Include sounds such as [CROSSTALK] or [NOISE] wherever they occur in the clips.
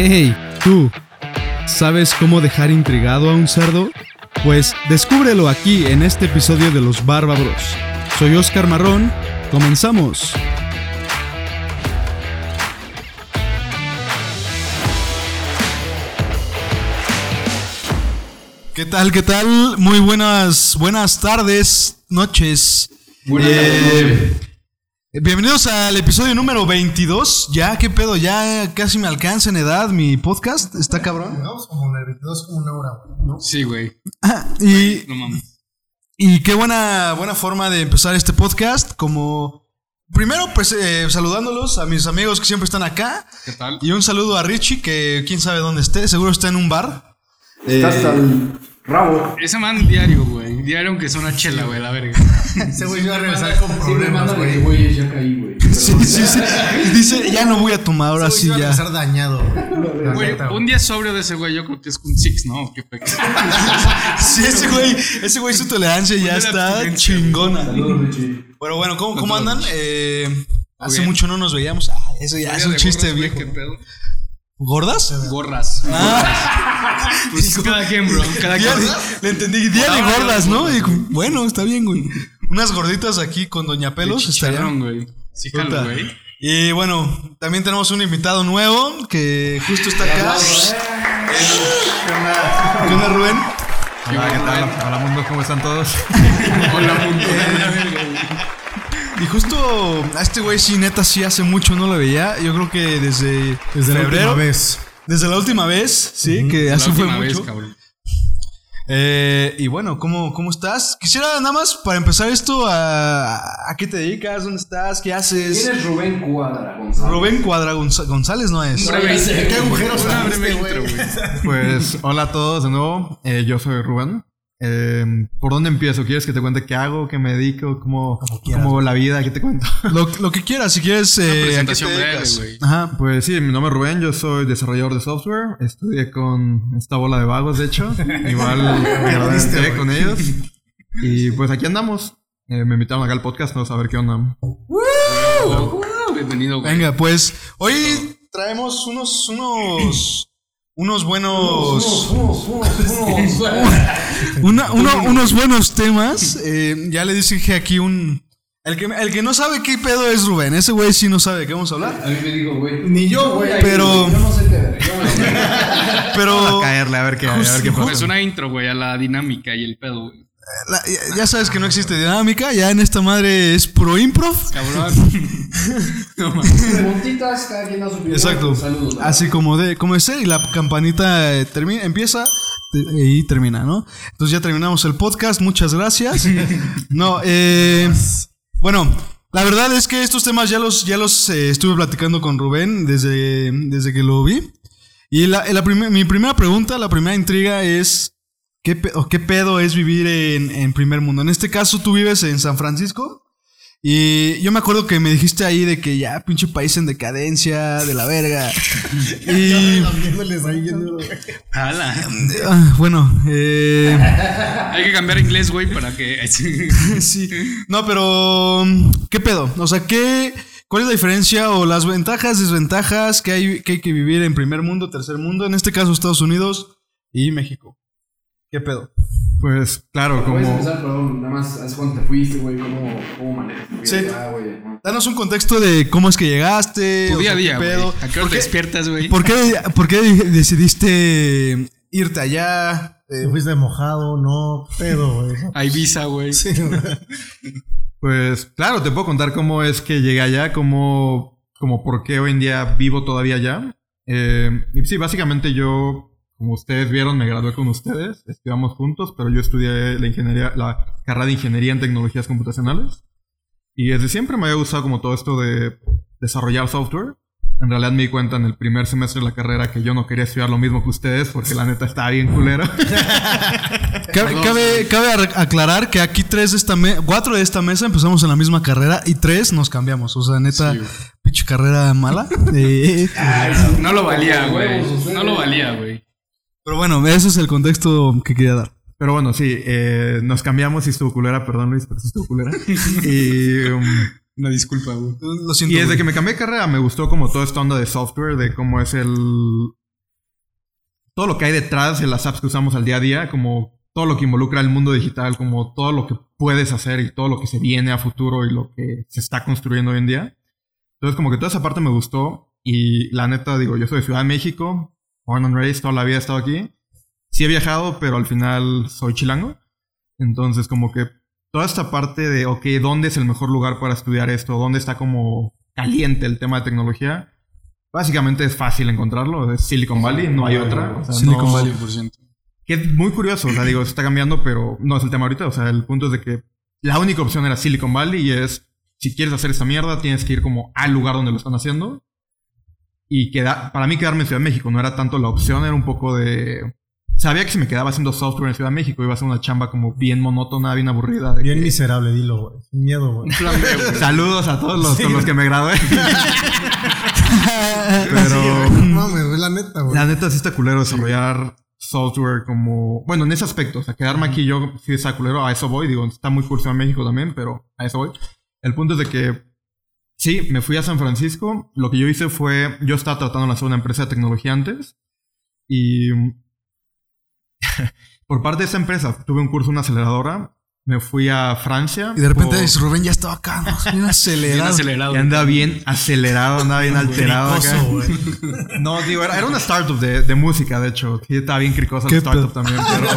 Hey, tú, ¿sabes cómo dejar intrigado a un cerdo? Pues descúbrelo aquí en este episodio de Los Bárbaros. Soy Oscar Marrón, comenzamos. ¿Qué tal? ¿Qué tal? Muy buenas, buenas tardes, noches. Eh, bienvenidos al episodio número 22. Ya, qué pedo, ya casi me alcanza en edad mi podcast. Está cabrón. Llegamos como el 22 como una hora, ¿no? Sí, güey. Y, No mames. y qué buena, buena forma de empezar este podcast. Como primero, pues eh, saludándolos a mis amigos que siempre están acá. ¿Qué tal? Y un saludo a Richie, que quién sabe dónde esté. Seguro está en un bar. Está Eh, hasta el rabo. Ese man diario, güey. Diario aunque es una chela, güey, la verga. [LAUGHS] Ese güey iba a regresar con problemas, güey. güey, ya caí, güey. Sí, sí, sí. Dice, ya no voy a tomar, ahora sí güey iba a ya. regresar dañado. [LAUGHS] Güey, un día sobrio de ese güey, yo creo que es un six, ¿no? Qué pe- [LAUGHS] Sí, ese güey, ese güey su tolerancia ya está chingona. Saludos. Pero bueno, ¿cómo, cómo andan? Eh, hace mucho no nos veíamos. Ah, eso ya es un chiste viejo. ¿Gordas? Gorras. Ah, [LAUGHS] Pues cada quien, bro. Cada día quien. de- le entendí, día de Ah, gordas, ¿no? Y bueno, está bien, güey. Unas gorditas aquí con Doña Pelos estarían. güey. Sí, jalo, güey. Y bueno, también tenemos un invitado nuevo que justo está acá. ¿Qué onda, Rubén? Hola, ¿qué tal? Hola mundo, ¿cómo están todos? [LAUGHS] Hola, mundo. Y justo a este güey sí, neta, sí hace mucho no lo veía. Yo creo que desde, Desde la última vez. Desde la última vez, sí, que La así fue última vez, mucho. cabrón. Eh, y bueno, ¿cómo, ¿cómo estás? Quisiera nada más para empezar esto a, a qué te dedicas, dónde estás, qué haces. ¿Quién es Rubén Cuadra, Gonzalo? Rubén Cuadra Gonz- González no es. Breve intro, ¿Qué güey. agujeros. Pues hola a todos de nuevo, eh, yo soy Rubén. Eh, ¿Por dónde empiezo? ¿Quieres que te cuente qué hago, qué me dedico, cómo, cómo la vida, qué te cuento? [LAUGHS] Lo, lo que quieras, si quieres. Eh, ¿a qué te presentación breve. Ajá. Pues sí, mi nombre es Rubén, yo soy desarrollador de software, estudié con esta bola de vagos, de hecho, [LAUGHS] igual me güey. con ellos. [LAUGHS] Y pues aquí andamos. Eh, me invitaron acá al podcast, no a ver qué onda. Bienvenido, güey. Venga, pues hoy traemos unos, unos, unos buenos, una- uno- unos buenos temas. Eh, ya le dije aquí un, el que, el que no sabe qué pedo es Rubén. Ese güey sí no sabe de qué vamos a hablar. A mí me dijo, güey. Ni yo, güey. Pero- Yo no sé qué ver. yo no sé. [LAUGHS] Pero A caerle, a ver qué, a ver qué pasa. Es una intro, güey, a la dinámica y el pedo, güey. La- ya, ya sabes que no existe dinámica. Ya en esta madre es pro improv. Cabrón. [LAUGHS] No. Preguntitas, cada quien da su opinión. Exacto. Saludos. Así como de como ser y la campanita eh, termina, empieza y termina, ¿no? Entonces ya terminamos el podcast. Muchas gracias. [LAUGHS] No, eh, bueno, la verdad es que estos temas ya los ya los eh, estuve platicando con Rubén desde desde que lo vi. Y la, la prime- mi primera pregunta, la primera intriga es ¿qué, pe- o qué pedo es vivir en, en primer mundo? En este caso tú vives en San Francisco. Y yo me acuerdo que me dijiste ahí de que ya pinche país en decadencia, de la verga. [LAUGHS] y ah, bueno, eh, [LAUGHS] Hay que cambiar inglés, güey, para que. [LAUGHS] sí. No, pero ¿qué pedo? O sea, ¿qué cuál es la diferencia o las ventajas, desventajas que hay que hay que vivir en primer mundo, tercer mundo, en este caso Estados Unidos y México? ¿Qué pedo? Pues claro, Puedes como... empezar, perdón, nada más, ¿hace cuánto te fuiste, güey? ¿Cómo, cómo manejas? Sí. acá, güey? Ajá. Danos un contexto de cómo es que llegaste, Tu día a día, qué güey. ¿A qué hora ¿Por te qué- despiertas, güey? ¿Por qué, por qué decidiste irte allá? Eh, Te fuiste mojado, no, pedo, güey. [LAUGHS] Hay visa, güey. Sí. Pues claro, te puedo contar cómo es que llegué allá, cómo, como por qué hoy en día vivo todavía allá. Eh, y sí, básicamente yo, como ustedes vieron, me gradué con ustedes, estudiamos juntos, pero yo estudié la ingeniería, la carrera de ingeniería en tecnologías computacionales. Y desde siempre me había gustado como todo esto de desarrollar software. En realidad me di cuenta en el primer semestre de la carrera que yo no quería estudiar lo mismo que ustedes porque la neta estaba bien culero. [LAUGHS] Cabe, cabe- cabe ar- aclarar que aquí tres de esta me- cuatro de esta mesa empezamos en la misma carrera y tres nos cambiamos. O sea, neta, Sí, pinche carrera mala. [LAUGHS] Eh, No lo valía, güey. No lo valía, güey. Pero bueno, ese es el contexto que quería dar. Pero bueno, sí, eh, nos cambiamos y estuvo culera, perdón Luis, pero estuvo culera. [LAUGHS] y, um, Una disculpa, güey. Lo siento. y desde güey. que me cambié de carrera me gustó como toda esta onda de software, de cómo es el, todo lo que hay detrás de las apps que usamos al día a día, como todo lo que involucra el mundo digital, como todo lo que puedes hacer y todo lo que se viene a futuro y lo que se está construyendo hoy en día. Entonces, como que toda esa parte me gustó y la neta, digo, yo soy de Ciudad de México, born and raised, toda la vida he estado aquí. Sí he viajado, pero al final soy chilango. Entonces, como que toda esta parte de, ok, ¿dónde es el mejor lugar para estudiar esto? ¿Dónde está como caliente el tema de tecnología? Básicamente es fácil encontrarlo, es Silicon Valley, no hay otra. O sea, Silicon no- Valley, por ciento. Que es muy curioso, o sea, digo, está cambiando, pero no es el tema ahorita. O sea, el punto es de que la única opción era Silicon Valley y es, si quieres hacer esta mierda, tienes que ir como al lugar donde lo están haciendo. Y queda, para mí quedarme en Ciudad de México no era tanto la opción, era un poco de... Sabía que si me quedaba haciendo software en Ciudad de México iba a ser una chamba como bien monótona, bien aburrida. de Bien que- miserable, dilo, güey. Sin miedo, güey. [LAUGHS] Saludos a todos los con los que me gradué. [LAUGHS] Pero... No güey, la neta, güey. La neta sí está culero desarrollar software como... Bueno, en ese aspecto. O sea, quedarme aquí yo sí está culero. A eso voy. Digo, está muy curso en México también, pero a eso voy. El punto es de que... Sí, me fui a San Francisco. Lo que yo hice fue... Yo estaba tratando de lanzar una empresa de tecnología antes. Y... [LAUGHS] por parte de esa empresa, tuve un curso en una aceleradora. Me fui a Francia. Y de repente por- Rubén ya estaba acá, ¿no? bien [LAUGHS] Bien acelerado. acelerado. y anda bien acelerado, anda bien alterado acá. [LAUGHS] No, digo, era, era una startup de, de música, de hecho. Sí, estaba bien cricosa ¿Qué la startup también, pero...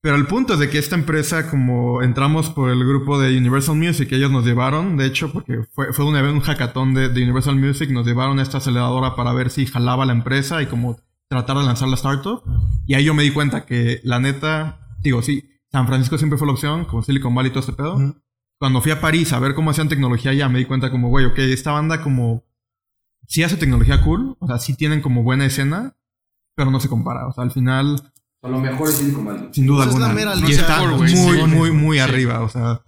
pero el punto es de que esta empresa, como entramos por el grupo de Universal Music, ellos nos llevaron, de hecho, porque fue, fue un, evento, un hackathon de, de Universal Music, nos llevaron a esta aceleradora para ver si jalaba la empresa y como tratar de lanzar la startup. Y ahí yo me di cuenta que, la neta, digo, sí, San Francisco siempre fue la opción, como Silicon Valley y todo este pedo. Ujú. Cuando fui a París a ver cómo hacían tecnología ya me di cuenta como, güey, ok, esta banda como sí hace tecnología cool, o sea, sí tienen como buena escena, pero no se compara. O sea, al final, A lo mejor es Silicon Valley. sin duda Esa es la alguna. mera y está muy, sí. muy, muy arriba. O sea,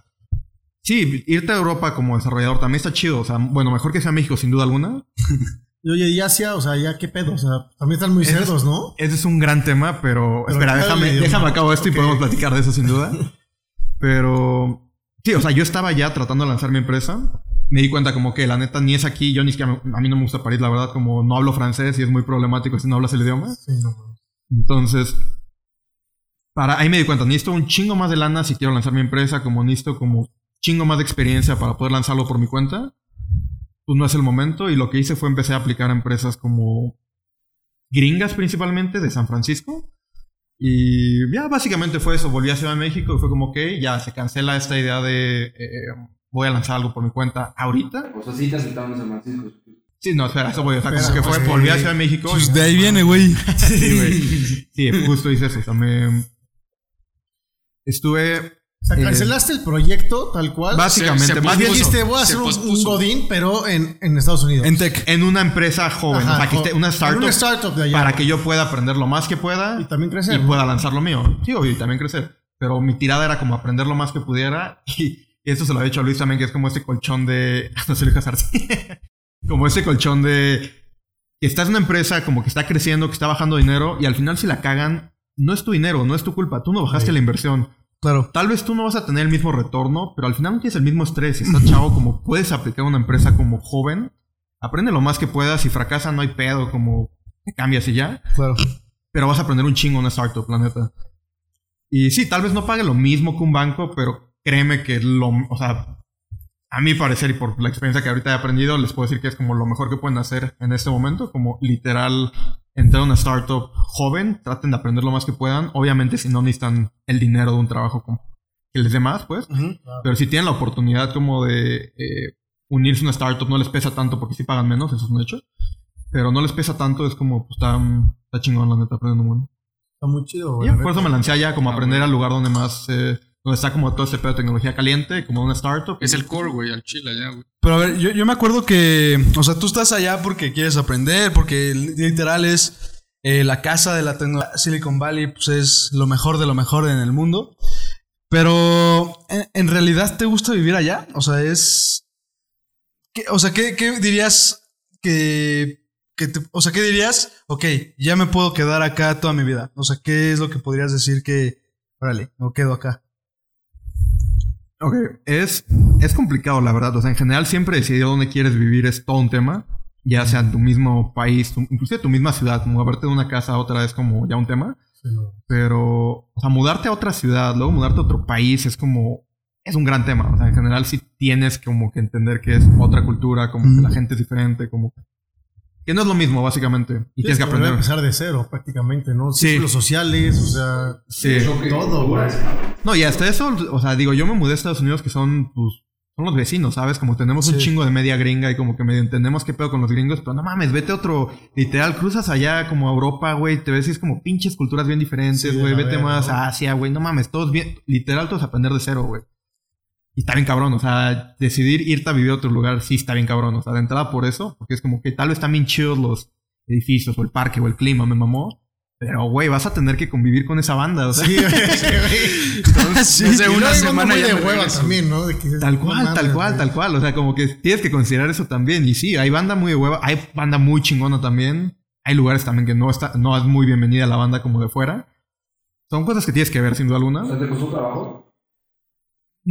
sí, irte a Europa como desarrollador también está chido. O sea, bueno, mejor que sea México, sin duda alguna. [LAUGHS] Y oye, y Asia, o sea, ya qué pedo, o sea, también están muy es- cerdos, ¿no? Ese es un gran tema, pero, Pero espera, déjame, déjame acabo esto y podemos platicar de eso sin duda. [LAUGHS] Pero sí, o sea, yo estaba ya tratando de lanzar mi empresa. Me di cuenta como que la neta ni es aquí, yo ni siquiera, me- a mí no me gusta París, la verdad, como no hablo francés y es muy problemático si no hablas el idioma. Sí, no. Entonces, para ahí me di cuenta, necesito un chingo más de lana si quiero lanzar mi empresa, como necesito como chingo más de experiencia para poder lanzarlo por mi cuenta. Pues no es el momento y lo que hice fue empecé a aplicar a empresas como gringas principalmente de San Francisco. Y ya básicamente fue eso, volví a Ciudad de México y fue como que ya se cancela esta idea de eh, voy a lanzar algo por mi cuenta ahorita. O sea, sí te aceptaron en San Francisco. Sí, no, espera, eso voy, como Espera, que fue, pues, volví a. Ciudad de México. Pues de ahí viene, güey. [LAUGHS] Sí, güey. [LAUGHS] Sí, justo hice eso. O sea, me... Estuve O sea, Eh, cancelaste el proyecto tal cual. básicamente, se más bien dijiste, voy a hacer un, un godín, pero en, en Estados Unidos. En tech. en una empresa joven, Ajá, o sea, que esté una startup, una startup de allá. para que yo pueda aprender lo más que pueda Y también crecer, y ¿no? pueda lanzar lo mío. Sí, obvio, y también crecer. Pero mi tirada era como aprender lo más que pudiera y, [LAUGHS] y esto se lo había dicho a Luis también, que es como este colchón de... [LAUGHS] No sé, Luis Arce. [LAUGHS] como ese colchón de... Que estás en una empresa como que está creciendo, que está bajando dinero y al final si la cagan, no es tu dinero, no es tu culpa. Tú no bajaste la inversión. Claro. Tal vez tú no vas a tener el mismo retorno, pero al final no tienes el mismo estrés. Estás chavo, como puedes aplicar una empresa como joven, aprende lo más que puedas. Si fracasa, no hay pedo, como te cambias y ya. Claro. Pero vas a aprender un chingo en una startup, la neta. Y sí, tal vez no pague lo mismo que un banco, pero créeme que lo. O sea, a mi parecer y por la experiencia que ahorita he aprendido, les puedo decir que es como lo mejor que pueden hacer en este momento. Como literal entrar a una startup joven, traten de aprender lo más que puedan. Obviamente, si no necesitan el dinero de un trabajo como que les dé más, pues. Pero si tienen la oportunidad como de eh, unirse a una startup, no les pesa tanto porque sí pagan menos, eso es un hecho. Pero no les pesa tanto, es como, pues está, está chingón la neta, aprendiendo bueno. Está muy chido, güey. La por eso me lancé allá, como Ah, aprender al lugar donde más, eh, donde está como todo este pedo de tecnología caliente, como una startup. Es el core, güey, al chile allá, güey. Pero a ver, yo, yo me acuerdo que, o sea, tú estás allá porque quieres aprender, porque literal es eh, la casa de la tecnología. Silicon Valley, pues es lo mejor de lo mejor en el mundo. Pero, ¿en, en realidad te gusta vivir allá? O sea, es... ¿qué- o sea, ¿qué, qué dirías que... que te- o sea, ¿qué dirías? Ok, ya me puedo quedar acá toda mi vida. O sea, ¿qué es lo que podrías decir que... Órale, me quedo acá. Ok, es, es complicado, la verdad. O sea, en general siempre decidir dónde quieres vivir es todo un tema. ya sea en tu mismo país, tu- inclusive tu misma ciudad, moverte de una casa a otra es como ya un tema. Sí, no. Pero, o sea, mudarte a otra ciudad, luego mudarte a otro país es como, es un gran tema. O sea, en general sí tienes como que entender que es otra cultura, como que la gente es diferente, como que no es lo mismo, básicamente. Y tienes que aprender. empezar de cero, prácticamente, ¿no? Sí. Círculos sociales, o sea, Sí. todo, güey. No, y hasta eso, o sea, digo, yo me mudé a Estados Unidos que son, pues, son los vecinos, ¿sabes? Como tenemos un chingo de media gringa y como que medio entendemos qué pedo con los gringos, pero no mames, vete a otro, literal, cruzas allá como a Europa, güey, te ves y es como pinches culturas bien diferentes, güey, vete más ¿no? a Asia, güey, no mames, todos bien, literal, todos aprender de cero, güey. Y está bien cabrón, o sea, decidir irte a vivir a otro lugar sí está bien cabrón, o sea, de entrada por eso, porque es como que tal vez están bien chidos los edificios o el parque o el clima, me mamó. Pero, güey, vas a tener que convivir con esa banda, o sea. Sí, güey. [LAUGHS] Sí, Desde una semana ya de me hueva también, ¿no? De que- Tal cual, tal cual, tal cual. O sea, como que tienes que considerar eso también. Y sí, hay banda muy de hueva. Hay banda muy chingona también. Hay lugares también que no está, no es muy bienvenida la banda como de fuera. Son cosas que tienes que ver sin duda O alguna. sea, ¿te costó trabajo?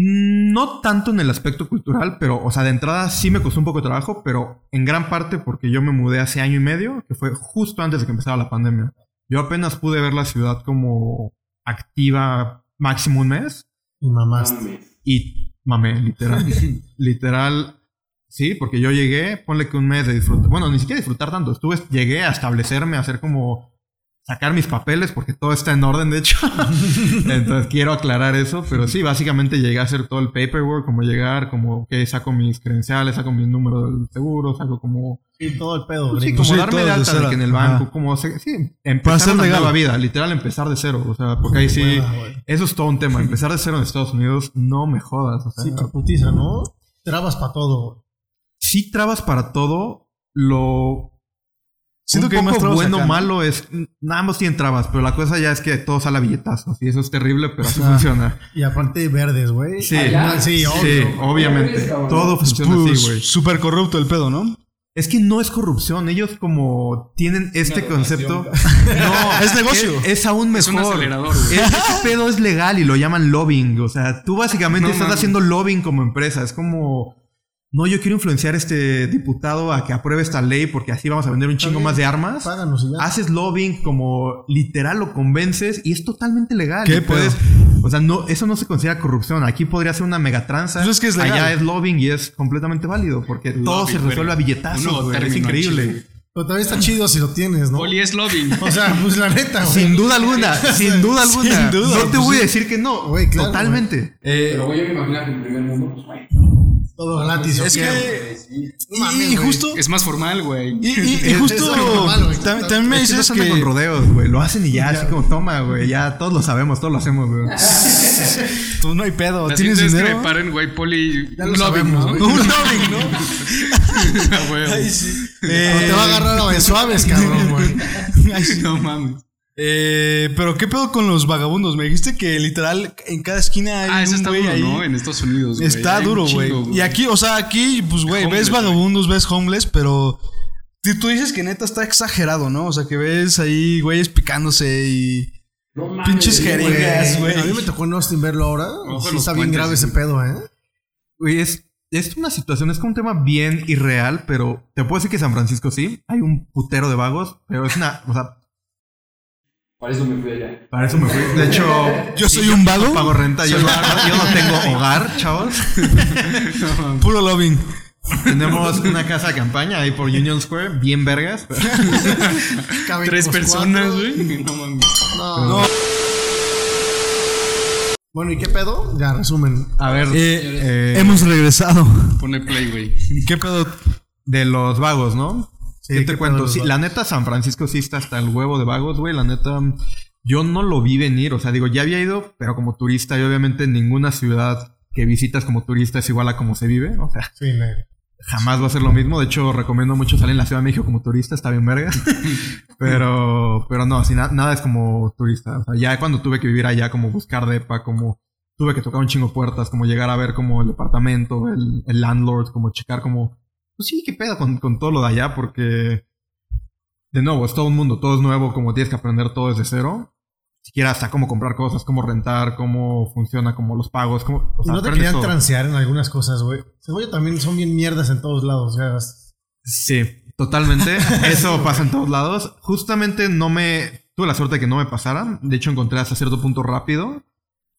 No tanto en el aspecto cultural, pero, o sea, de entrada sí me costó un poco de trabajo, pero en gran parte porque yo me mudé hace año y medio, que fue justo antes de que empezara la pandemia. Yo apenas pude ver la ciudad como activa máximo un mes. Y mamás. Mames. Y mamé, literal. [LAUGHS] literal. Sí, porque yo llegué, ponle que un mes de disfrutar. Bueno, ni siquiera disfrutar tanto. Estuve, llegué a establecerme, a hacer como. Sacar mis papeles, porque todo está en orden, de hecho. [LAUGHS] Entonces quiero aclarar eso. Pero sí, básicamente llegué a hacer todo el paperwork, como llegar, como que saco mis credenciales, saco mi número del seguro, saco como. Y todo el pedo, Pues sí, como Sí, darme de de alta de cero. que en el Ajá. banco, como. se- sí, empezar una nueva vida, literal empezar de cero. O sea, porque ahí sí. Eso es todo un tema. Empezar de cero en Estados Unidos, no me jodas. O sea, Sí, te putiza, ¿no? Trabas para todo, sí trabas para todo. Lo Siento un que hay poco más trabas bueno ¿no? malo es mm, ambos tienen trabas, pero la cosa ya es que todo sale a billetazos y eso es terrible, pero así funciona. Y aparte verdes, güey. Sí, Allá. Sí, sí, obvio. obviamente. cabrón. Todo funciona Pues, así, güey. Súper corrupto el pedo, ¿no? Es que no es corrupción, ellos como tienen este concepto. [LAUGHS] No, [LAUGHS] Es negocio. Es, es aún mejor. Es un acelerador, güey. Es- Ese pedo es legal y lo llaman lobbying. O sea, tú básicamente No estás haciendo lobbying como empresa. Es como. No, yo quiero influenciar a este diputado a que apruebe esta ley porque así vamos a vender un chingo más de armas. Páganos y ya. Haces lobbying como literal lo convences y es totalmente legal. ¿Qué puedes, o sea, no, eso no se considera corrupción. Aquí podría ser una megatranza. Pues es que es legal. Allá es lobbying y es completamente válido porque todo se resuelve güey. a billetazos, güey. Es increíble. Pero también está chido si lo tienes, ¿no? Poli es lobbying. [LAUGHS] O sea, pues la neta, güey. Sin duda alguna, [LAUGHS] sin duda alguna. Sin duda, no te pues voy a decir que no. Güey, claro, Totalmente. Eh, Pero, güey, yo me imagino que en primer mundo, pues, güey. Todo gratis. Es ¿o qué, que-? Sí. Y, justo. Es más formal, güey. Y, y- [LAUGHS] y Es- justo. es normal, tam- también me es que no dices anda que. con rodeos, güey. Lo hacen y ya, así como toma, güey. Ya todos lo sabemos, todos lo hacemos, güey. Tú [LAUGHS] no hay pedo. La ¿Tienes siguiente es que dinero? paren, güey, poli. Ya un lo lobbying, sabemos, ¿no? güey. Un [LAUGHS] lobbying, ¿no? A huevo. Eh, Te va a agarrar a suaves, cabrón, güey. ay, sí. No mames. Eh, pero qué pedo con los vagabundos. Me dijiste que literal en cada esquina hay Ah, eso un está güey duro, ahí. ¿no? En Estados Unidos. Está duro, güey. chingo, Y aquí, o sea, aquí, pues, güey, ves güey. vagabundos, ves homeless, pero tú tú dices que neta está exagerado, ¿no? O sea, que ves ahí güeyes picándose y No mames. pinches jeringas, güey. A mí me tocó en Austin verlo ahora. Sí, está bien grave ese pedo, ¿eh? Güey, es, es una situación, es como un tema bien irreal, pero te puedo decir que San Francisco sí. Hay un putero de vagos, pero es una, o sea, Para eso me fui allá. para eso me fui. De hecho, Yo soy un vago. no pago renta, yo no, yo no [LAUGHS] tengo hogar, chavos. [LAUGHS] Puro lobbying. Tenemos una casa de campaña ahí por Union Square, bien vergas. Tres personas, güey. [LAUGHS] No mames. No. No. Bueno, ¿y qué pedo? Ya, resumen. A ver, Eh, eh, Hemos regresado. Pone play, güey. ¿Qué pedo? de los vagos, ¿no? Sí, ¿Qué ¿qué te cuento? Sí, la neta, San Francisco sí está hasta el huevo de vagos, güey. La neta, yo no lo vi venir. O sea, digo, ya había ido, pero como turista, y obviamente ninguna ciudad que visitas como turista es igual a como se vive. O sea, Sí, jamás va a ser lo mismo. De hecho, recomiendo mucho salir en la Ciudad de México como turista, está bien verga. [LAUGHS] pero, pero no, así na- nada es como turista. O sea, ya cuando tuve que vivir allá, como buscar depa, como tuve que tocar un chingo puertas, como llegar a ver como el departamento, el, el landlord, como checar como, pues sí, qué pedo con, con todo lo de allá, porque de nuevo, es todo un mundo, todo es nuevo, como tienes que aprender todo desde cero. Siquiera hasta cómo comprar cosas, cómo rentar, cómo funciona, como los pagos, cómo... o ¿Y sea, no te querían todo. transear en algunas cosas, güey? Según yo también son bien mierdas en todos lados. Sea, Sí, Totalmente. [LAUGHS] Eso pasa en todos lados. Justamente no me... Tuve la suerte de que no me pasara. De hecho, encontré hasta cierto punto rápido.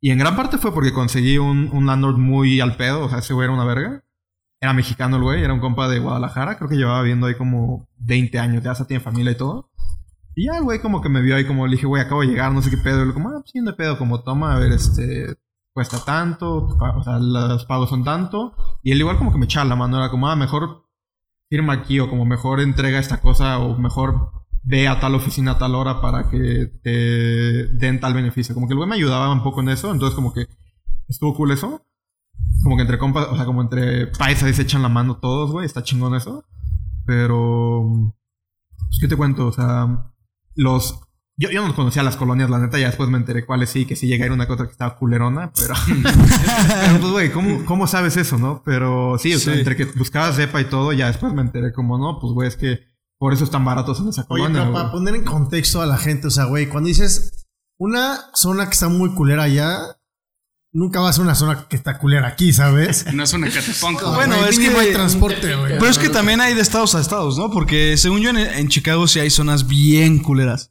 Y en gran parte fue porque conseguí un, un landlord muy al pedo. O sea, ese güey era una verga. Era mexicano el güey. Era un compa de Guadalajara. Creo que llevaba viviendo ahí como 20 años. Ya hasta tiene familia y todo. Y ya el güey como que me vio ahí como le dije, güey, acabo de llegar, no sé qué pedo. Y le como, ah, pues sí, no pedo. Como, toma, a ver, este... Cuesta tanto. O sea, los pagos son tanto. Y él igual como que me echaba la mano. Era como, ah, mejor firma aquí o como mejor entrega esta cosa o mejor ve a tal oficina a tal hora para que te den tal beneficio. Como que el güey me ayudaba un poco en eso, entonces como que estuvo cool eso. Como que entre compas, o sea, como entre paisas ahí se echan la mano todos, güey, está chingón eso. Pero, pues, ¿qué te cuento? O sea, los... Yo, yo no conocía las colonias, la neta, ya después me enteré cuáles sí, que sí llega a ir una cosa que estaba culerona, pero... [LAUGHS] pero pues, güey, ¿cómo, ¿cómo sabes eso, no? Pero sí, o sea, Sí. entre que buscabas cepa y todo, ya después me enteré como, no, pues, güey, es que por eso están baratos en esa Oye, colonia, pero güey. para poner en contexto a la gente, o sea, güey, cuando dices una zona que está muy culera allá, nunca va a ser una zona que está culera aquí, ¿sabes? [LAUGHS] No es una güey. Bueno, es que- hay transporte, güey. Pero es que también hay de estados a estados, ¿no? Porque según yo en, en Chicago sí hay zonas bien culeras.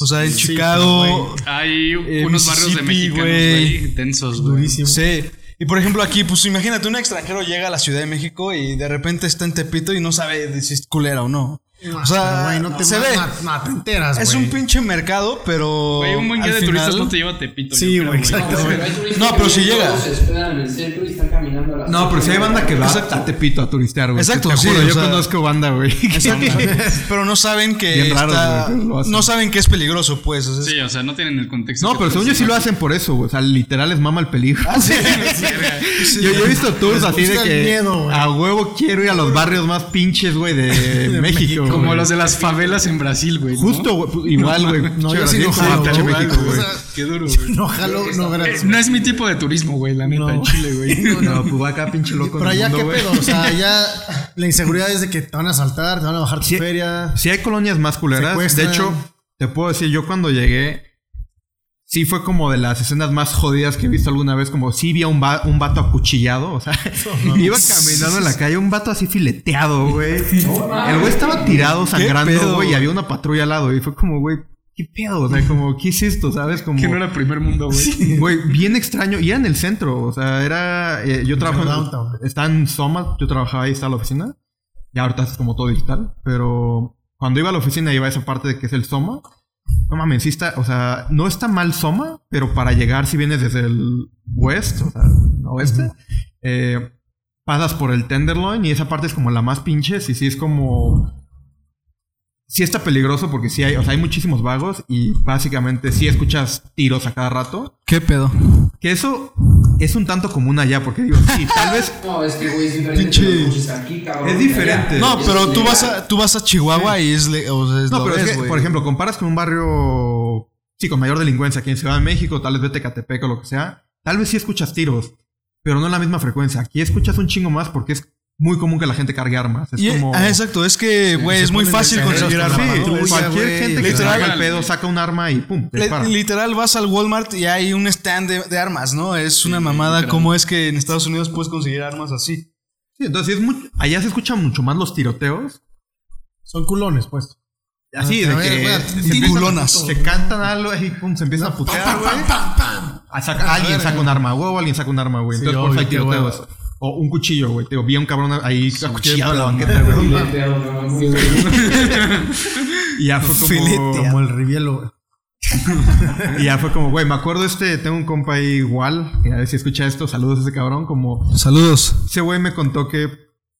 O sea, en Sí, Chicago... pero, Hay Eh, unos barrios de mexicanos, güey. densos, güey. Sí. Y por ejemplo aquí, pues imagínate, un extranjero llega a la Ciudad de México y de repente está en Tepito y no sabe si es culera o no. O sea, güey, no te, se ve. ma- te enteras, Es un pinche mercado, pero... Güey, un buen guía al de turistas final- no te lleva a Tepito. Sí, güey, exacto. No, pero turistas No, si llega. No, pero si hay banda que va Exacto. a Tepito a turistear, güey. Exacto, sí, juro, yo sea- conozco banda, güey. Exacto. [LAUGHS] pero no saben que raros, está- no saben que es peligroso, pues. o sea, es- Sí, o sea, no tienen el contexto. No, pero según yo sí lo hacen por eso, güey. O sea, literal les mama el peligro. [LAUGHS] yo, yo he visto tours así de que miedo, güey. a huevo quiero ir a los barrios más pinches, güey, de, [LAUGHS] México. Como güey. los de las favelas en Brasil, güey. ¿no? Justo, güey. Igual, güey. No, yo sí no como jalo, Qué duro, güey. No jalo, no gracias. no es mi tipo de turismo, güey, la neta, No. en Chile, güey. [LAUGHS] No, pues va acá pinche loco. Pero allá, ¿qué pedo? O sea, allá la inseguridad es de que te van a asaltar, te van a bajar tu feria. Sí hay colonias más culeras. De hecho, te puedo decir, yo cuando llegué, sí fue como de las escenas más jodidas que he visto alguna vez. Como sí vi a un, va- un vato acuchillado. O sea, [LAUGHS] iba caminando en la calle, un vato así fileteado, güey. [LAUGHS] El güey estaba tirado, sangrando, güey, y había una patrulla al lado. Y fue como, güey, ¿qué pedo? O sea, como, ¿qué es esto? ¿Sabes? Como... Que no era primer mundo, güey. Güey, bien extraño. Y era en el centro. O sea, era. eh, yo trabajaba. downtown. Está en Soma. Yo trabajaba ahí, está la oficina. Ya ahorita es como todo digital. Pero cuando iba a la oficina, iba a esa parte de que es el Soma. No mames, sí está. O sea, no está mal Soma, pero para llegar, si vienes desde el west, o sea, oeste, eh, pasas por el Tenderloin y esa parte es como la más pinches. Y sí es como. Sí está peligroso porque sí hay, o sea, hay muchísimos vagos y básicamente sí escuchas tiros a cada rato. ¿Qué pedo? Que eso es un tanto común allá, porque digo, sí, tal vez. [LAUGHS] No, es que, güey, es aquí, cabrón, Es diferente. allá. No, pero tú vas a, tú vas a Chihuahua y es, le- o sea, es No, lo pero es que, por ejemplo, comparas con un barrio, sí, con mayor delincuencia aquí en Ciudad de México, tal vez vete a Catepec o lo que sea, tal vez sí escuchas tiros, pero no en la misma frecuencia. Aquí escuchas un chingo más porque es muy común que la gente cargue armas. Es Y- como. ah, exacto, es que, güey, es muy fácil conseguir armas. cualquier gente que se literal, haga el pedo saca un arma y pum, literal vas al Walmart y hay un stand de, de armas, ¿no? Es una mamada cómo es que en Estados Unidos puedes conseguir armas así. Sí, entonces es muy- allá se escuchan mucho más los tiroteos. Son culones, pues. Así, de ver, que culonas. se cantan algo y pum, se empiezan a putear, güey. A saca- alguien saca un arma, huevo, alguien saca un arma, güey. Sí, Entonces, por eso hay tiroteos. O un cuchillo, güey. Te Digo, vi a un cabrón ahí acuchillado en la banqueta, güey. [LAUGHS] [LAUGHS] Y ya fue como. Como el rivielo. [LAUGHS] Y ya fue como, güey, me acuerdo este, tengo un compa ahí igual. Y a ver si escucha esto, saludos a ese cabrón. Como, Saludos. ese güey me contó que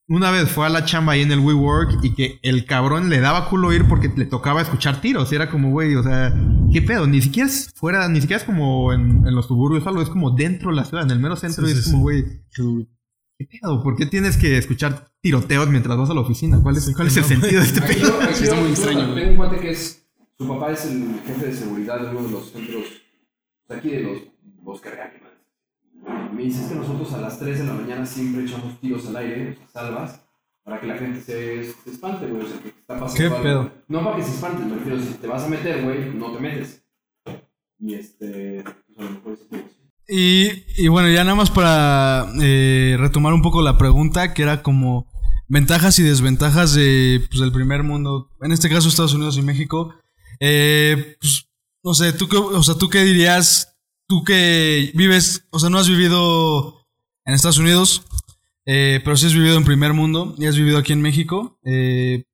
una vez fue a la chamba ahí en el WeWork y que el cabrón le daba culo ir porque le tocaba escuchar tiros. Y era como, güey, o sea, ¿qué pedo? Ni siquiera es fuera, ni siquiera es como en, en los suburbios o algo, es como dentro de la ciudad, en el mero centro. Sí, y es sí, como, güey, ¿qué pedo? ¿Por qué tienes que escuchar tiroteos mientras vas a la oficina? ¿Cuál es, cuál es el sentido de este pedo? aquí está muy extraño, Tengo un cuate que es. Su papá es el jefe de seguridad de uno de los centros. de aquí de los Bosque Real. Me dice es que nosotros a las 3 de la mañana siempre echamos tiros al aire, o sea, salvas, para que la gente se, se espante, güey. O sea, que está pasando ¿Qué algo. pedo? No para que se espante, me refiero, si te vas a meter, güey, no te metes. Y este. Pues a lo mejor es Y, y bueno, ya nada más para eh, retomar un poco la pregunta, que era como, ventajas y desventajas de, pues, del primer mundo, en este caso Estados Unidos y México. Eh, pues, no sé, ¿tú qué, o sea, ¿tú qué dirías? Tú que vives, o sea, no has vivido en Estados Unidos, eh, pero sí has vivido en primer mundo y has vivido aquí en México. Eh,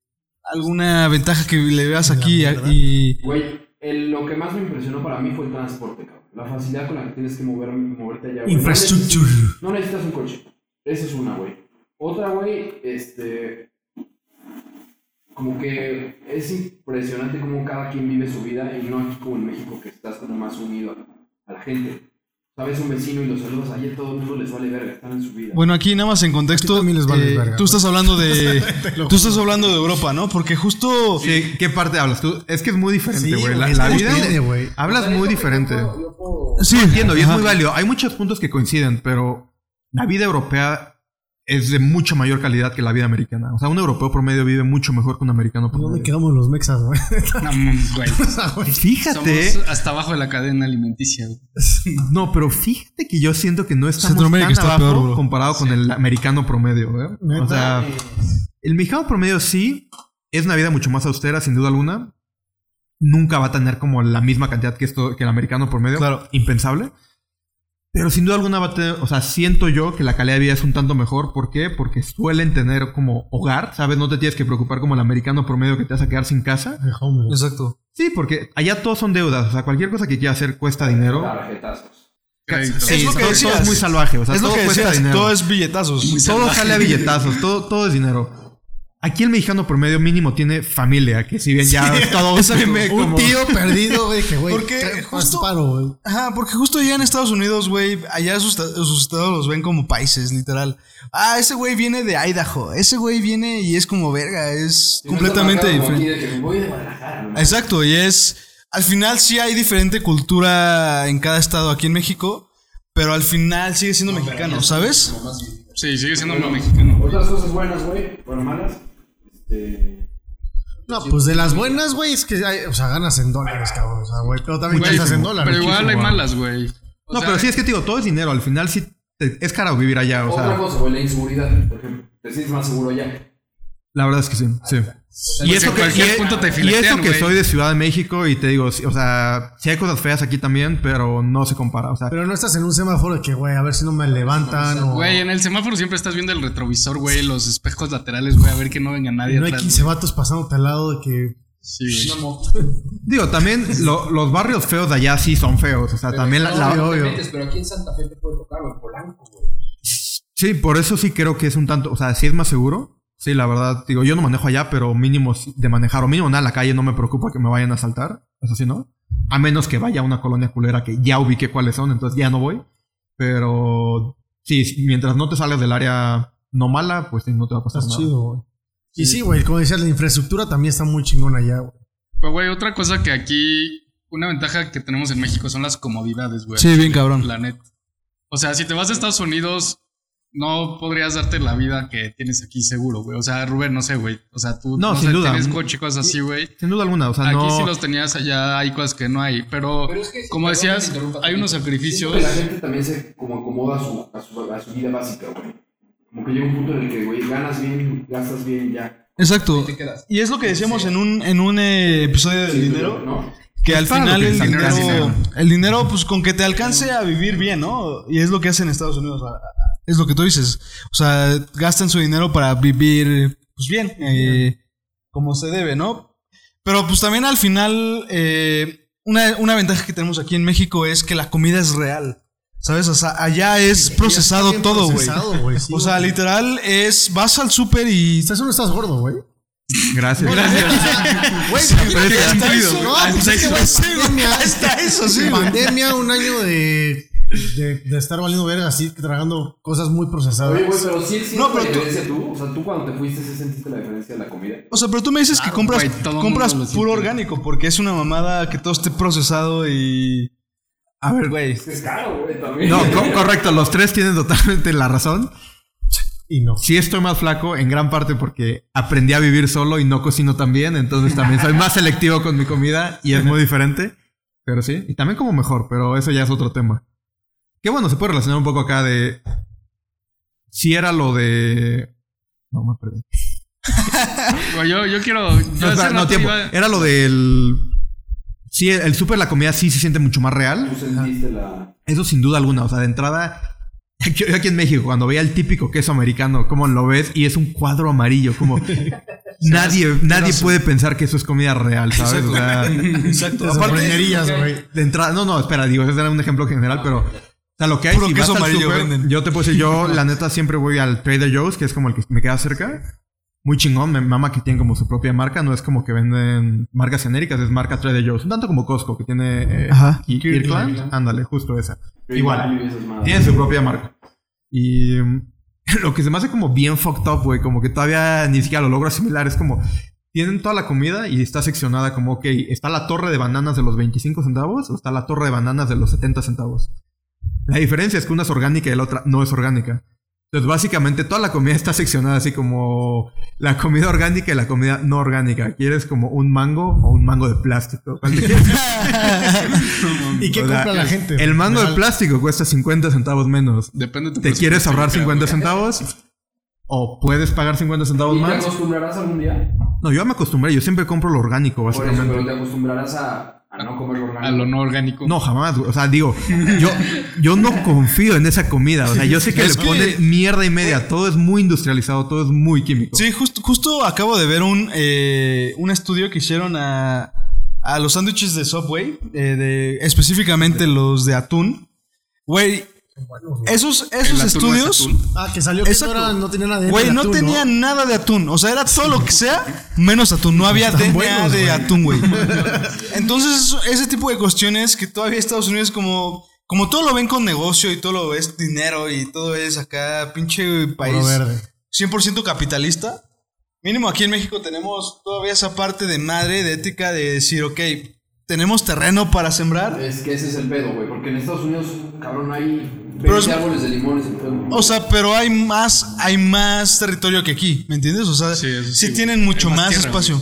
¿Alguna ventaja que le veas aquí y... Güey, lo que más me impresionó para mí fue el transporte. La facilidad con la que tienes que mover, moverte allá. güey. Infrastructure. No necesitas, no necesitas un coche. Esa es una, güey. Otra, güey, este. Como que es impresionante cómo cada quien vive su vida y no aquí como en México que estás como más unido a, a la gente. Sabes un vecino y los saludas, ayer todo el mundo les vale verga, están en su vida. Bueno, aquí nada más en contexto, les vale eh, verga, tú estás hablando de... [LAUGHS] lo tú estás hablando de Europa, ¿no? Porque justo... Sí, ¿qué parte hablas tú? Es que es muy diferente, Sí, güey. güey, la, la vida. güey. Hablas muy diferente. Sí, Entiendo, y es muy válido. Hay muchos puntos que coinciden, pero la vida europea es de mucha mayor calidad que la vida americana. O sea, un europeo promedio vive mucho mejor que un americano ¿Dónde promedio. quedamos los mexas, güey? [LAUGHS] No, [LAUGHS] güey. Fíjate, Somos hasta abajo de la cadena alimenticia, güey. [LAUGHS] no, pero fíjate que yo siento que no estamos Centroamérica tan está abajo peor, comparado con el americano promedio, ¿eh? O sea, el mexicano promedio sí es una vida mucho más austera, sin duda alguna. Nunca va a tener como la misma cantidad que esto que el americano promedio. Claro. Impensable. Pero sin duda alguna va a tener, o sea, siento yo que la calidad de vida es un tanto mejor. ¿Por qué? Porque suelen tener como hogar, ¿sabes? No te tienes que preocupar como el americano promedio que te vas a quedar sin casa. Exacto. Sí, porque allá todos son deudas. O sea, cualquier cosa que quieras hacer cuesta dinero. Tarjetazos. Es lo que todo decías. es muy salvaje. O sea, es lo todo que cuesta decías, dinero. todo es billetazos. Todo salvaje. sale a billetazos, todo, todo es dinero. Aquí el mexicano promedio mínimo tiene familia, que si bien ya todo [LAUGHS] se me Un como- tío [LAUGHS] perdido, güey, que güey. Porque que- justo- paro, güey. Ajá, porque justo allá en Estados Unidos, güey, allá sus, sus estados los ven como países, literal. Ah, ese güey viene de Idaho, ese güey viene y es como verga, es Y completamente diferente. Exacto, y es. Al final sí hay diferente cultura en cada estado aquí en México, pero al final sigue siendo mexicano, ¿sabes? Sí, sigue siendo muy mexicano. Otras cosas buenas, güey, bueno, malas. Este. No, pues de las buenas, güey, es que hay, o sea, ganas en dólares, cabrón. O sea, güey, pero también Güey, gastas en dólares. Pero igual hay malas, güey. No, sea, pero sí es que te digo, todo es dinero. Al final sí te- es caro vivir allá. O Otra sea, cosa, güey, la inseguridad, por ejemplo. Te sientes más seguro allá. La verdad es que sí. sí. Cualquier punto te y eso filetean, que soy de Ciudad de México y te digo, o sea, sí hay cosas feas aquí también, pero no se compara. O sea, Pero no estás en un semáforo de que, güey, a ver si no me levantan o... Güey, en el semáforo siempre estás viendo el retrovisor, güey, los espejos laterales, güey, a ver que no venga nadie no hay atrás. 15 vatos pasándote al lado de que... Sí, güey. [LAUGHS] digo, también lo- los barrios feos de allá sí son feos. O sea, también la- la, Obvio, obvio. pero aquí en Santa Fe te puede tocar, o en Polanco, güey. Sí, por eso sí creo que es un tanto, o sea, sí es más seguro. Sí, la verdad, digo, yo no manejo allá, pero mínimo de manejar o mínimo nada en la calle no me preocupa que me vayan a asaltar. Eso sí, ¿no? A menos que vaya a una colonia culera que ya ubiqué cuáles son, entonces ya no voy. Pero sí, mientras no te salgas del área no mala, pues sí, no te va a pasar nada. chido, güey. Y sí, güey, como decías, la infraestructura también está muy chingona allá, güey. Pero, güey, otra cosa que aquí, una ventaja que tenemos en México son las comodidades, güey. Sí, bien cabrón. La net. O sea, si te vas a Estados Unidos, no podrías darte la vida que tienes aquí seguro, güey. O sea, Rubén, no sé, güey. O sea, tú No, no sin sé, duda. tienes coche, cosas así, güey. Sin duda alguna, o sea, Aquí no... si los tenías allá hay cosas que no hay. Pero, Pero es que, como decías, hay unos sacrificios. Que la gente también se como acomoda a su, a su, a su vida básica, güey. Como que llega un punto en el que, güey, ganas bien, gastas bien, ya. Exacto. Y es lo que decíamos en un, en un eh, episodio del Sí, dinero. ¿no? Que al final que el dinero, el dinero, pues con que te alcance a vivir bien, ¿no? Y es lo que hacen en Estados Unidos. a- Es lo que tú dices. O sea, gastan su dinero para vivir, pues bien, eh, como se debe, ¿no? Pero pues también al final, eh, una, una ventaja que tenemos aquí en México es que la comida es real. ¿Sabes? O sea, allá es procesado Está bien todo, güey. procesado, sí, O sea, güey. literal es, vas al súper y... Estás no estás gordo, güey. Gracias. [LAUGHS] Güey, Hasta eso. No, Hasta pues eso, güey, sí. Hasta eso, sí. Pandemia, un año de, de, de estar valiendo verga así, tragando cosas muy procesadas. Oye, güey, pero sí No, pero la tú- diferencia tú. O sea, tú cuando te fuiste, ¿sí sentiste la diferencia de la comida? O sea, pero tú me dices que compras, compras puro orgánico porque es una mamada que todo esté procesado y. A ver, güey. Es caro, güey, también. No, co- correcto, los tres tienen totalmente la razón. Y no. Sí estoy más flaco en gran parte porque aprendí a vivir solo y no cocino tan bien, entonces también soy más selectivo con mi comida y es muy diferente. Pero sí, y también como mejor, pero eso ya es otro tema. Que bueno, se puede relacionar un poco acá de... Si era lo de... No, me perdí. [LAUGHS] Yo, yo quiero. Yo [LAUGHS] No, tiempo. iba- Era lo del. Sí, el súper, la comida sí se siente mucho más real. Tú sentiste la. Eso sin duda alguna. O sea, de entrada. Yo, yo aquí en México, cuando veía el típico queso americano, como lo ves, y es un cuadro amarillo, como [LAUGHS] nadie, nadie puede pensar que eso es comida real, ¿sabes? O sea, Exacto. Te Aparte, de entrada, no, no, espera, digo, ese era un ejemplo general, pero. O sea, lo que hay Puro si queso vas al amarillo súper, venden. Yo te puedo decir, yo [LAUGHS] la neta siempre voy al Trader Joe's, que es como el que me queda cerca. Muy chingón, me mama que tienen como su propia marca, no es como que venden marcas genéricas, es marca Trader Joe's. Un tanto como Costco, que tiene eh, Ajá. Kirkland. Ándale, justo esa. Igual. Madres. Tiene su propia marca. Y [LAUGHS] lo que se me hace como bien fucked up, güey, como que todavía ni siquiera lo logro asimilar, es como tienen toda la comida y está seccionada como, ok, está la torre de bananas de los 25 centavos o está la torre de bananas de los 70 centavos. La diferencia es que una es orgánica y la otra no es orgánica. Entonces, básicamente toda la comida está seccionada así como la comida orgánica y la comida no orgánica. ¿Quieres como un mango o un mango de plástico? ¿Cuál te quieres? [LAUGHS] ¿Y qué O sea, compra la gente? El mango de plástico cuesta 50 centavos menos. Depende de tu ¿Te quieres ahorrar yo creo, 50 güey. centavos? ¿O puedes pagar 50 centavos ¿Y te más? acostumbrarás algún día? No, yo me acostumbré. Yo siempre compro lo orgánico, Por eso, pero básicamente. te acostumbrarás a, a no comer orgánico. A lo no orgánico. No, jamás. güey. O sea, digo, yo, yo no confío en esa comida. O sea, yo sé que Es le que- ponen mierda y media. Todo es muy industrializado, todo es muy químico. Sí, justo, justo acabo de ver un, eh, un estudio que hicieron a, a los sándwiches de Subway, eh, de, específicamente los de atún. Güey, esos, esos estudios. Ah, que salió que no, Exacto. era, no tenía nada de güey, no atún, tenían nada de atún. O sea, era todo lo que sea menos atún. No había DNA buenos, de atún, güey. [LAUGHS] Entonces, eso- ese tipo de cuestiones que todavía Estados Unidos como... Como todo lo ven con negocio y todo lo es dinero y todo es acá, pinche país. Verde. 100% capitalista. Mínimo aquí en México tenemos todavía esa parte de madre, de ética, de decir, ok, tenemos terreno para sembrar. Es que ese es el pedo, güey. Porque en Estados Unidos, cabrón, hay 20 Pero es- árboles de limones en todo el mundo. O sea, pero hay más, hay más territorio que aquí, ¿me entiendes? O sea, Sí, sí, sí, tienen mucho más más, tierra, espacio.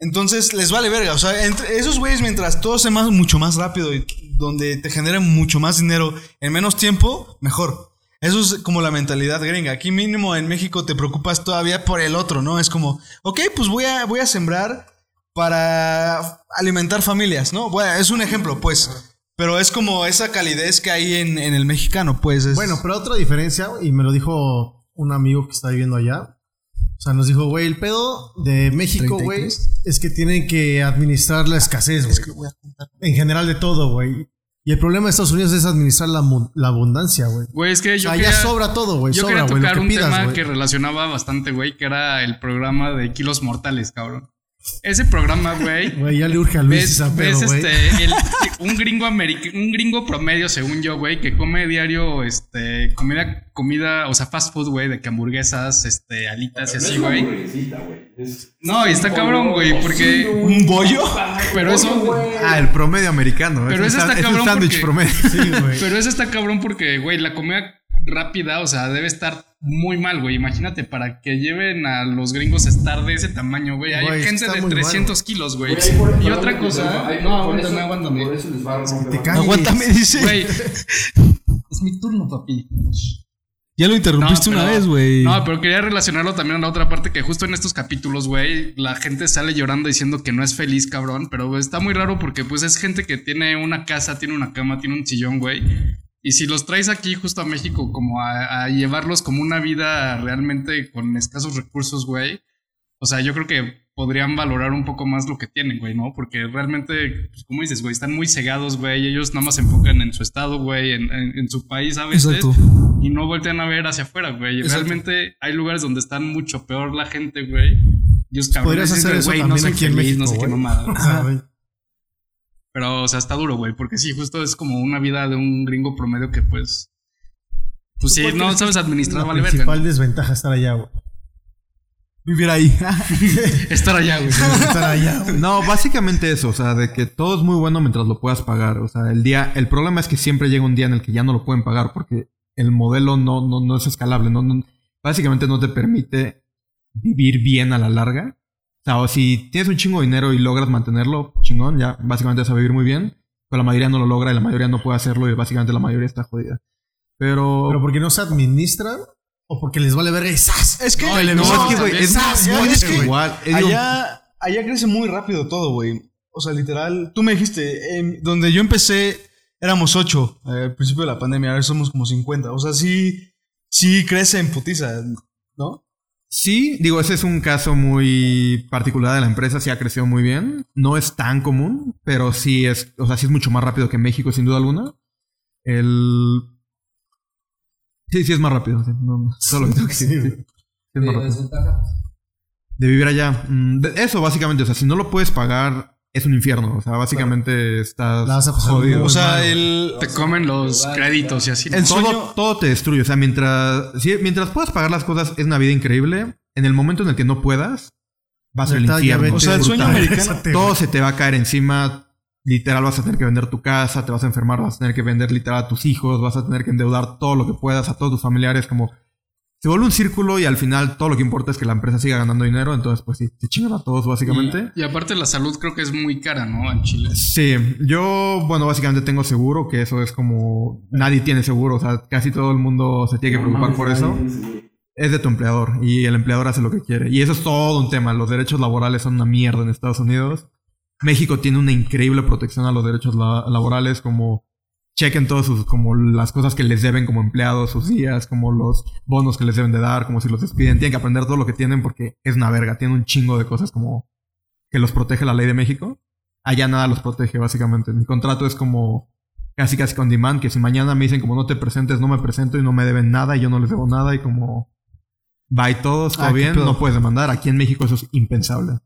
Entonces les vale verga. O sea, entre esos güeyes, mientras todo sea más, mucho más rápido y donde te generen mucho más dinero en menos tiempo, mejor. Eso es como la mentalidad gringa. Aquí mínimo en México te preocupas todavía por el otro, ¿no? Es como, ok, pues voy a, voy a sembrar para alimentar familias, ¿no? Bueno, es un ejemplo, pues. Pero es como esa calidez que hay en, en el mexicano, pues. es- Bueno, pero otra diferencia, y me lo dijo un amigo que está viviendo allá. O sea, nos dijo, güey, el pedo de México, güey, 33. es que tienen que administrar la escasez, güey. En general de todo, güey. Y el problema de Estados Unidos es administrar la, abundancia, güey. Güey, es que O yo sea, quería, ya sobra todo, güey. yo Sobra, quería tocar que un pidas, tema que relacionaba bastante, güey, que era el programa de Kilos Mortales, cabrón. Ese programa, güey, [LAUGHS] Güey, ya le urge a Luis ves, esa ves güey. este, el- un gringo americano, un gringo promedio, según yo, güey, que come diario, este, comida, comida, o sea, fast food, güey, de que hamburguesas, este, alitas y así, güey. güey. No, y está cabrón, güey, porque, ¿Un bollo? pero eso, Ah, el promedio americano. Pero es ese un, está es un cabrón sándwich porque- promedio. Sí, güey. [LAUGHS] pero eso está cabrón porque, güey, la comida rápida, o sea, debe estar muy mal, güey. Imagínate, para que lleven a los gringos a estar de ese tamaño, güey. Hay Güey, gente de muy mal, 300 kilos, güey. Güey, ahí por- Y otra cosa, no, aguántame, eso- aguántame. Por eso les va a romper. Aguántame, dice. Güey, es mi turno, papi. Ya lo interrumpiste No, una vez, güey. No, pero quería relacionarlo también a la otra parte que justo en estos capítulos, güey, la gente sale llorando diciendo que no es feliz, cabrón, pero está muy raro porque pues es gente que tiene una casa, tiene una cama, tiene un sillón, güey. Y si los traes aquí justo a México como a, a llevarlos como una vida realmente con escasos recursos, güey, o sea, yo creo que podrían valorar un poco más lo que tienen, güey, ¿no? Porque realmente, pues, como dices, güey, están muy cegados, güey. Ellos nada más se enfocan en su estado, güey, en, en- en su país a veces Exacto. y no voltean a ver hacia afuera, güey. Realmente hay lugares donde están mucho peor la gente, güey. Dios cabrón. Podrías dicen, hacer eso güey, no feliz, México, no sé qué güey. mamada. Pero, o sea, está duro, güey, porque sí, justo es como una vida de un gringo promedio que, pues. Pues sí, ¿Cuál no sabes es administrar, La vale verga. principal desventaja estar allá, güey. Vivir ahí. [LAUGHS] Estar allá, güey. Estar allá, güey. No, básicamente eso, o sea, de que todo es muy bueno mientras lo puedas pagar. O sea, el día, el problema es que siempre llega un día en el que ya no lo pueden pagar porque el modelo no, no, no es escalable. No, no- básicamente no te permite vivir bien a la larga. O sea, o si tienes un chingo de dinero y logras mantenerlo, chingón, ya básicamente vas a vivir muy bien. Pero la mayoría no lo logra y la mayoría no puede hacerlo y básicamente la mayoría está jodida. Pero, Pero porque no se administra o porque les vale verga y ¡zas! Es que, No, es que, güey, es, muy es que. Eh, digo, allá, allá crece muy rápido todo, güey. O sea, literal, tú me dijiste, em, donde yo empecé éramos ocho eh, al principio de la pandemia, ahora somos como 50. O sea, sí, sí crece en putiza, ¿no? Sí, digo, ese es un caso muy particular de la empresa, sí ha crecido muy bien. No es tan común, pero sí es, o sea, sí es mucho más rápido que México, sin duda alguna. El. Sí, sí es más rápido. sí, no, solo tengo que decir, sí, sí es más rápido. De vivir allá. Mm, Eso, básicamente, o sea, si no lo puedes pagar, es un infierno. O sea, básicamente estás La vas a pasar jodido. O sea, el. Te comen los créditos y así. El todo, todo te destruye. O sea, mientras, sí, mientras puedas pagar las cosas, es una vida increíble. En el momento en el que no puedas, va a ser el Neta, ya infierno. vete O sea, el sueño americano- Todo se te va a caer encima. Literal, vas a tener que vender tu casa, te vas a enfermar, vas a tener que vender literal a tus hijos, vas a tener que endeudar todo lo que puedas a todos tus familiares. Como se vuelve un círculo y al final todo lo que importa es que la empresa siga ganando dinero. Entonces, pues sí, te chingan a todos, básicamente. Y, y aparte la salud creo que es muy cara, ¿no? En Chile. Sí, yo, bueno, básicamente tengo seguro, que eso es como. Nadie tiene seguro, o sea, casi todo el mundo se tiene que preocupar por eso. Es de tu empleador y el empleador hace lo que quiere. Y eso es todo un tema. Los derechos laborales son una mierda en Estados Unidos. México tiene una increíble protección a los derechos la- laborales, como chequen todos sus, como las cosas que les deben como empleados, sus días, como los bonos que les deben de dar, como si los despiden. Tienen que aprender todo lo que tienen porque es una verga. Tiene un chingo de cosas como que los protege la ley de México. Allá nada los protege, básicamente. Mi contrato es como casi casi con demand, que si mañana me dicen como no te presentes, no me presento y no me deben nada y yo no les debo nada y como bye todos, todo Ah, bien, no puedes demandar. Aquí en México eso es impensable.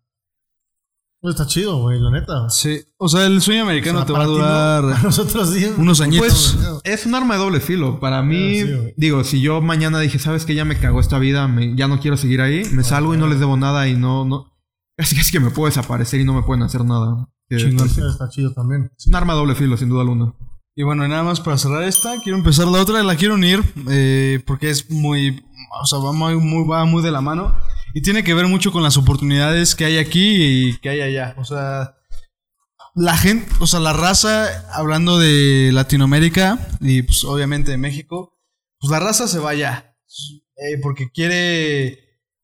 Pues está chido, güey, la neta. Sí. O sea, el sueño americano O sea, te va a ¿no? [LAUGHS] durar A nosotros sí. unos añitos. Pues, Es un arma de doble filo. Para mí, Ah, sí, güey. digo, si yo mañana dije, sabes que ya me cagó esta vida, me- ya no quiero seguir ahí, me salgo y no les debo nada y no, no, casi casi que me puedo desaparecer y no me pueden hacer nada. Pues, está chido también. es un arma de doble filo, sin duda alguna. Y bueno, nada más para cerrar esta, quiero empezar la otra, la quiero unir eh, porque es muy, o sea, va muy, muy, va muy de la mano y tiene que ver mucho con las oportunidades que hay aquí y que hay allá. O sea, la gente, o sea, la raza, hablando de Latinoamérica y pues obviamente de México, pues la raza se va allá eh, porque quiere,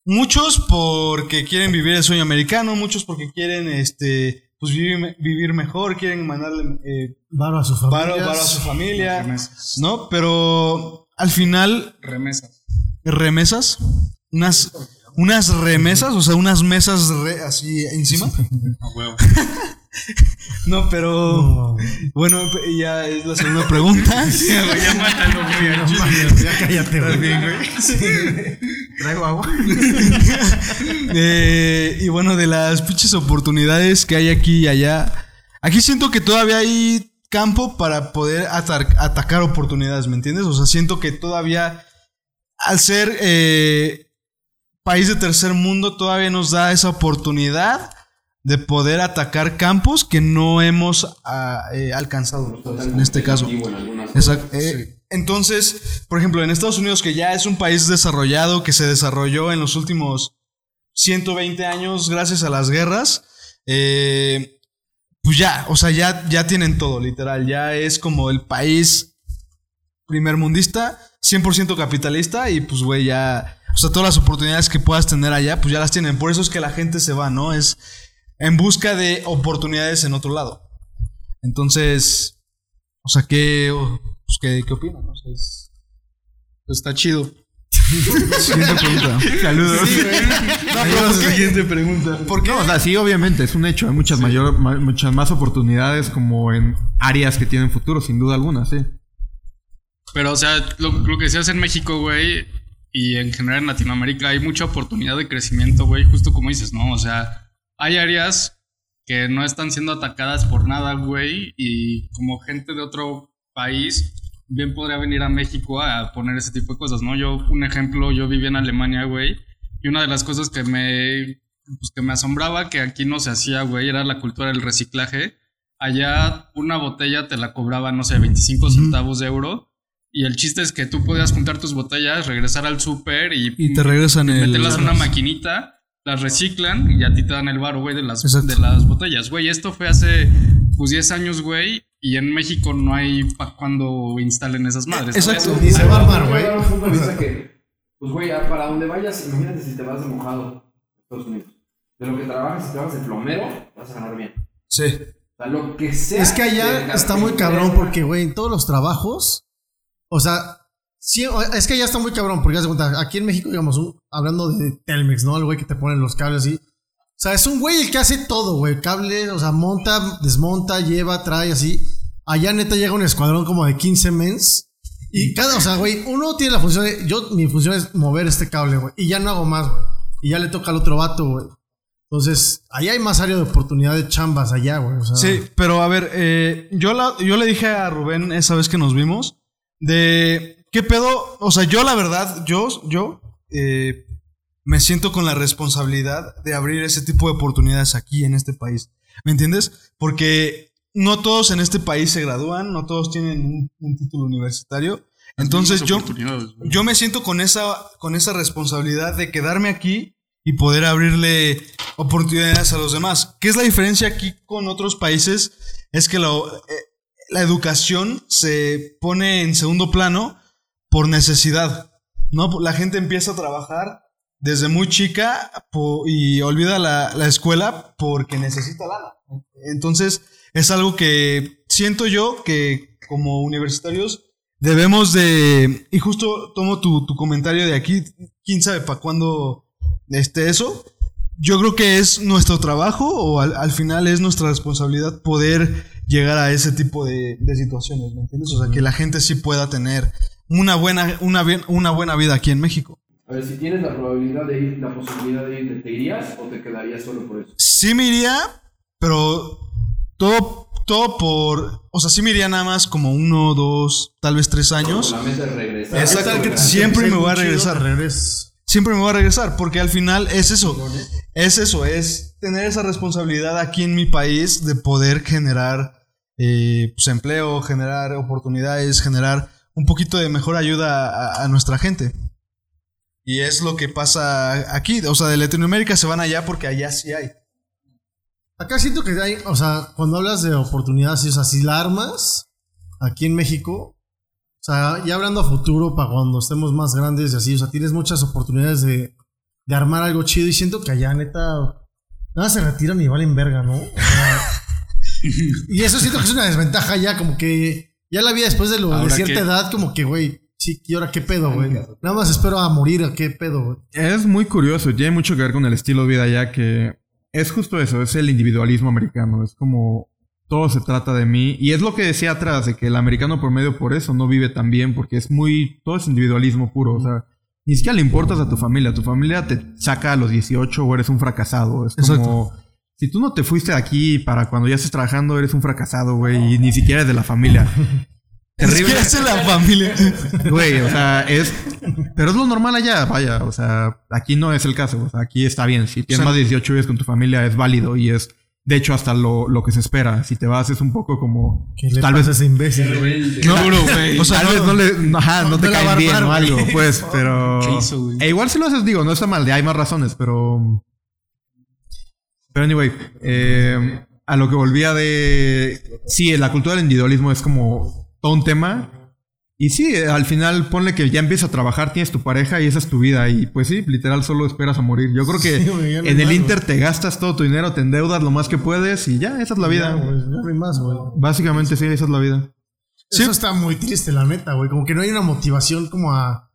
muchos porque quieren vivir el sueño americano, muchos porque quieren, este, pues vivir, vivir mejor, quieren mandarle... Eh, Varo a sus familias. varo, varo a su familia, Remesas. ¿no? Pero al final, Remesas. remesas, unas, unas remesas, o sea, unas mesas re- así encima. [LAUGHS] No, pero No, güey. bueno, ya es la segunda pregunta. [LAUGHS] ya mátalo, güey. [LAUGHS] No mames, ya cállate, güey. Traigo agua. Eh, y bueno, de las pinches oportunidades que hay aquí y allá, aquí siento que todavía hay campo para poder atar- atacar oportunidades, ¿me entiendes? O sea, siento que todavía, al ser eh, país de tercer mundo, todavía nos da esa oportunidad de poder atacar campos que no hemos ah, eh, alcanzado en este caso. Exacto. Eh, Entonces, por ejemplo, en Estados Unidos, que ya es un país desarrollado, que se desarrolló en los últimos 120 años gracias a las guerras, eh, pues ya, o sea, ya, ya tienen todo, literal. Ya es como el país primermundista, 100% capitalista y pues, güey, ya, o sea, todas las oportunidades que puedas tener allá, pues ya las tienen. Por eso es que la gente se va, ¿no? Es en busca de oportunidades en otro lado. Entonces, o sea, ¿qué, pues, ¿qué, qué opinan? O sea, es- pues está chido. Siguiente pregunta. [LAUGHS] Saludos. siguiente pregunta. ¿Por qué? No, o sea, sí, obviamente, es un hecho. Hay muchas, mayor, ma- muchas más oportunidades como en áreas que tienen futuro, sin duda alguna, sí. Pero, o sea, lo, lo que se hace en México, güey, y en general en Latinoamérica, hay mucha oportunidad de crecimiento, güey, justo como dices, ¿no? O sea, hay áreas que no están siendo atacadas por nada, güey, y como gente de otro país, bien podría venir a México a poner ese tipo de cosas, ¿no? Yo, un ejemplo, yo viví en Alemania, güey, y una de las cosas que me, pues, que me asombraba que aquí no se hacía, güey, era la cultura del reciclaje. Allá una botella te la cobraban, no sé, 25 centavos de euro. Y el chiste es que tú podías juntar tus botellas, regresar al súper y, Y te regresan el. meterlas en una maquinita, las reciclan y a ti te dan el bar, güey, de las, Exacto. de las botellas. Güey, esto fue hace pues 10 años, güey, y en México no hay para cuando instalen esas madres. ¿sabes? Exacto. Ni se va a armar, güey. Pues, güey, para donde vayas, imagínate si te vas de mojado Estados Unidos. De lo que trabajas, si trabajas de plomero, vas a ganar bien. Sí. O sea, lo que sea. Es que allá está muy cabrón porque, güey, en todos los trabajos, o sea, sí, es que allá está muy cabrón porque, haz de cuenta, aquí en México, digamos, un- hablando de Telmex, ¿no? El güey que te ponen los cables así. O sea, es un güey el que hace todo, güey. Cable, o sea, monta, desmonta, lleva, trae, así. Allá neta llega un escuadrón como de 15 mens. Y cada, o sea, güey, uno tiene la función de, yo, mi función es mover este cable, güey. Y ya no hago más, güey. Y ya le toca al otro vato, güey. Entonces, allá hay más área de oportunidad de chambas allá, güey. O sea, Sí, pero a ver, eh, yo, la- yo le dije a Rubén esa vez que nos vimos de qué pedo, o sea, yo la verdad, yo, yo eh, me siento con la responsabilidad de abrir ese tipo de oportunidades aquí en este país. ¿Me entiendes? Porque no todos en este país se gradúan, no todos tienen un, un título universitario. Entonces yo, yo me siento con esa, con esa responsabilidad de quedarme aquí y poder abrirle oportunidades a los demás. ¿Qué es la diferencia aquí con otros países? Es que lo- eh, la educación se pone en segundo plano por necesidad. ¿no? La gente empieza a trabajar desde muy chica y olvida la, la escuela porque necesita lana. Entonces, es algo que siento yo que como universitarios debemos de... Y justo tomo tu, tu comentario de aquí, quién sabe para cuándo esté eso. Yo creo que es nuestro trabajo o al, al final es nuestra responsabilidad poder llegar a ese tipo de, de situaciones, ¿me entiendes? O sea, que la gente sí pueda tener una buena, una, bien- una buena vida aquí en México. A ver, si tienes la probabilidad de ir, la posibilidad de irte, ¿te irías o te quedarías solo por eso? Sí me iría, pero todo, todo por... O sea, sí me iría nada más como uno, dos, tal vez tres años. Con la meta de regresar. Exacto, siempre me voy a regresar. te regres- Siempre me voy a regresar, porque al final es eso. Es eso, es tener esa responsabilidad aquí en mi país de poder generar eh, pues, empleo, generar oportunidades, generar un poquito de mejor ayuda a, a nuestra gente. Y es lo que pasa aquí. O sea, de Latinoamérica se van allá porque allá sí hay. Acá siento que hay, o sea, cuando hablas de oportunidades, o sea, si la armas aquí en México, o sea, ya hablando a futuro para cuando estemos más grandes y así, o sea, tienes muchas oportunidades de, de armar algo chido y siento que allá neta nada se retiran y valen verga, ¿no? O sea, y eso siento que es una desventaja ya, como que ya la vida después de, lo, de ¿Ahora cierta qué? edad, como que, güey, sí, ¿y ahora qué pedo, güey? Nada más espero a morir, ¿a qué pedo, güey? Es muy curioso, tiene mucho que ver con el estilo de vida ya que es justo eso, es el individualismo americano, es como todo se trata de mí y es lo que decía atrás de que el americano promedio por eso no vive tan bien porque es muy todo es individualismo puro, o sea, ni siquiera le importas a tu familia, tu familia te saca a los 18 o eres un fracasado, es como si tú no te fuiste de aquí para cuando ya estés trabajando eres un fracasado, güey, y ni siquiera [LAUGHS] [LAUGHS] es de la familia. Terrible. Es que es la familia. Güey, o sea, es. Pero es lo normal allá, vaya. O sea, aquí no es el caso. O sea, aquí está bien. Si tienes O sea, más de 18 vives con tu familia, es válido y es. De hecho, hasta lo, lo que se espera. Si te vas, es un poco como. ¿Qué le tal pasa vez. a ese imbécil? No, Duro, güey. O sea, Tal no- vez no le. no, Ajá, no, no te a bien o algo, pues, [LAUGHS] pero. ¿Qué hizo, güey? E igual si lo haces, digo, no está mal. Hay más razones, pero. Pero anyway, eh, a lo que volvía de. Sí, la cultura del individualismo es como todo un tema. Y sí, eh, al final ponle que ya empiezas a trabajar, tienes tu pareja y esa es tu vida. Y pues sí, literal solo esperas a morir. Yo creo [LAUGHS] que Sí, güey, en el más, Inter te gastas todo tu dinero, te endeudas lo más que puedes y ya, esa es la Ya, vida. güey, ya no hay más, güey. Básicamente sí, esa es la vida. Eso está muy triste, la neta, güey. Como que no hay una motivación como a.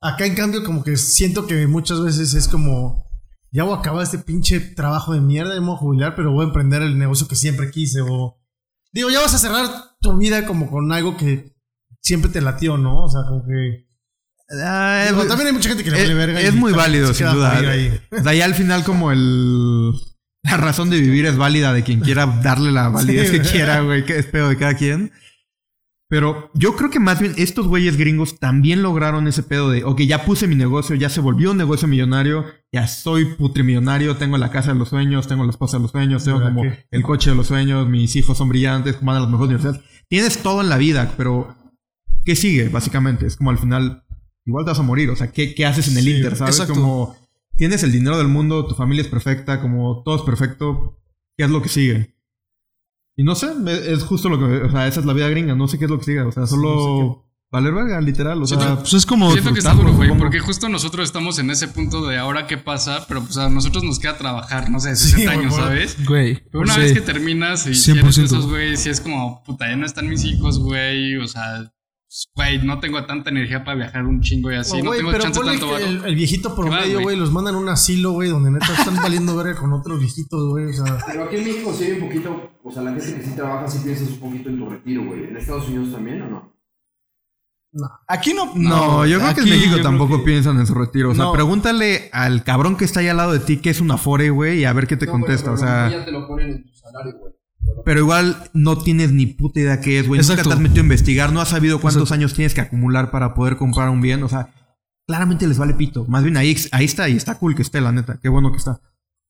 Acá, en cambio, como que siento que muchas veces es como. Ya voy a acabar este pinche trabajo de mierda, me voy a jubilar, pero voy a emprender el negocio que siempre quise. O. Digo, ya vas a cerrar tu vida como con algo que siempre te latió, ¿no? O sea, como que. Ah, Digo, es- también hay mucha gente que le vale verga. es y muy válido, sin duda. ahí. De ahí al final como el... La razón de vivir es válida de quien quiera darle la validez Sí, que quiera, güey. Que es pedo de cada quien. Pero yo creo que más bien estos güeyes gringos también lograron ese pedo de, ok, ya puse mi negocio, ya se volvió un negocio millonario, ya soy putrimillonario, tengo la casa de los sueños, tengo la esposa de los sueños, tengo ¿Verdad como el coche de los sueños, mis hijos son brillantes, van a las mejores universidades. Tienes todo en la vida, pero ¿qué sigue? Básicamente, es como al final, igual te vas a morir, o sea, ¿qué, qué haces en el Sí, Inter? ¿Sabes? exacto. Como tienes el dinero del mundo, tu familia es perfecta, como todo es perfecto, ¿qué es lo que sigue? Y no sé, es justo lo que, o sea, esa es la vida gringa, no sé qué es lo que sigue, o sea, solo valer verga, literal. O sea, Siento- Pues es como. Siento que está duro, güey, porque justo nosotros estamos en ese punto de ahora qué pasa, pero pues a nosotros nos queda trabajar, no sé, Sí, 60 güey, años, ¿sabes? Güey. Pero una sí. vez que terminas y si eres de 100%. esos, güey, si es como, puta, ya no están mis hijos, güey, o sea, güey, no tengo tanta energía para viajar un chingo y así, No, no, güey, tengo pero chance ponle tanto el, el viejito promedio, güey? güey, los mandan a un asilo, güey, donde neta están valiendo verga con otros viejitos, güey. O sea, Pero aquí en México sí hay un poquito, o sea, la gente que sí trabaja sí piensas un poquito en tu retiro, güey. ¿En Estados Unidos también o no? Aquí no. No, yo creo que en México tampoco que- piensan en su retiro. O sea, No. pregúntale al cabrón que está ahí al lado de ti que es un afore, güey, y a ver qué te No, contesta. pero O sea, ya te lo ponen en tu salario, güey. Pero igual no tienes ni puta idea qué es, güey. Nunca te has metido a investigar, no has sabido cuántos años tienes que acumular para poder comprar un bien. O sea, claramente les vale pito. Más bien ahí, ahí está y está cool que esté, la neta. Qué bueno que está.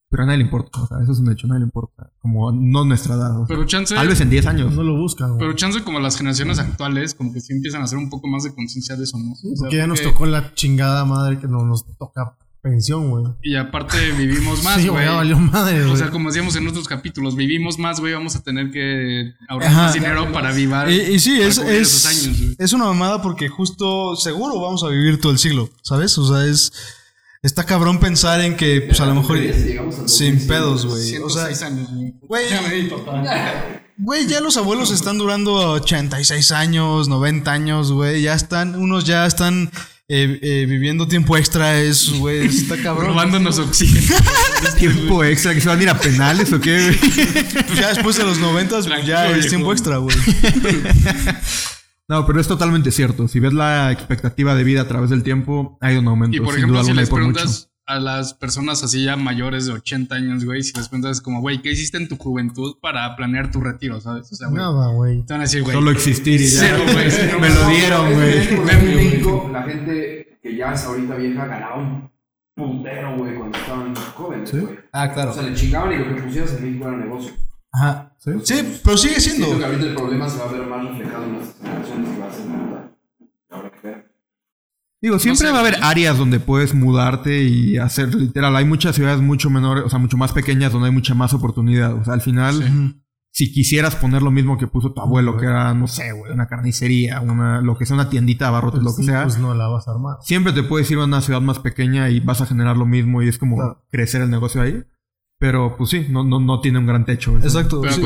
Pero a nadie le importa. O sea, eso es un hecho, a nadie le importa. Como no nuestra edad. o sea. Pero chance, Tal vez en 10 años. no lo buscan, güey. pero chance como las generaciones actuales, como que sí empiezan a hacer un poco más de conciencia de eso, ¿no? O sea, Porque ya nos tocó la chingada madre que no nos toca pensión, güey. Y aparte vivimos más, [LAUGHS] Sí, güey. valió madre, güey. o sea, como decíamos en otros capítulos, vivimos más, güey, vamos a tener que ahorrar Ajá. más dinero para vivir. Y, y sí, es, es, esos años, güey. es una mamada porque justo seguro vamos a vivir todo el siglo, ¿sabes? O sea, es. Está cabrón pensar en que, pues a lo mejor. Sin 2100, pedos, güey. O sea, 106 años, güey. güey. Ya me di, papá. [LAUGHS] Güey, ya los abuelos están durando 86 años, 90 años, güey. Ya están, unos ya están eh, eh, viviendo tiempo extra, es, güey, está [LAUGHS] cabrón. Robándonos [LAUGHS] oxígeno. Tiempo extra, que se van a ir a penales o qué, güey. Pues [LAUGHS] ya después de los 90, pues Tranquilo, ya es tiempo extra, güey. No, pero es totalmente cierto. Si ves la expectativa de vida a través del tiempo, ha ido en aumento. Y por sin ejemplo, duda si alguna, les por mucho. A las personas así ya mayores de 80 años, güey, si les preguntas como, güey, ¿qué hiciste en tu juventud para planear tu retiro, sabes? O sea, güey, Nada, güey. te van a decir, güey, Solo existir y ya. Cero, güey, [LAUGHS] cero. Me lo dieron, güey. En México, la gente que ya es ahorita vieja ganaba un puntero, güey, cuando estaban jóvenes, güey. Ah, claro. O sea, le chingaban y lo que pusieras en México era negocio. Ajá. ¿Sí? Sí, pero sigue Siento que siendo. ahorita el problema se va a ver más reflejado en las generaciones que va a ser. Habrá que ver. Digo, siempre sé, va a haber áreas donde puedes mudarte y hacer literal. Hay muchas ciudades mucho menores, o sea, mucho más pequeñas donde hay mucha más oportunidad. O sea, al final, si quisieras poner lo mismo que puso tu abuelo, que era, no sé, güey, una carnicería, una, lo que sea, una tiendita de abarrotes, lo que sea. Pues no la vas a armar. Siempre te puedes ir a una ciudad más pequeña y vas a generar lo mismo y es como Claro. crecer el negocio ahí. Pero pues sí, no, no, no tiene un gran techo. Exacto. Pero sí.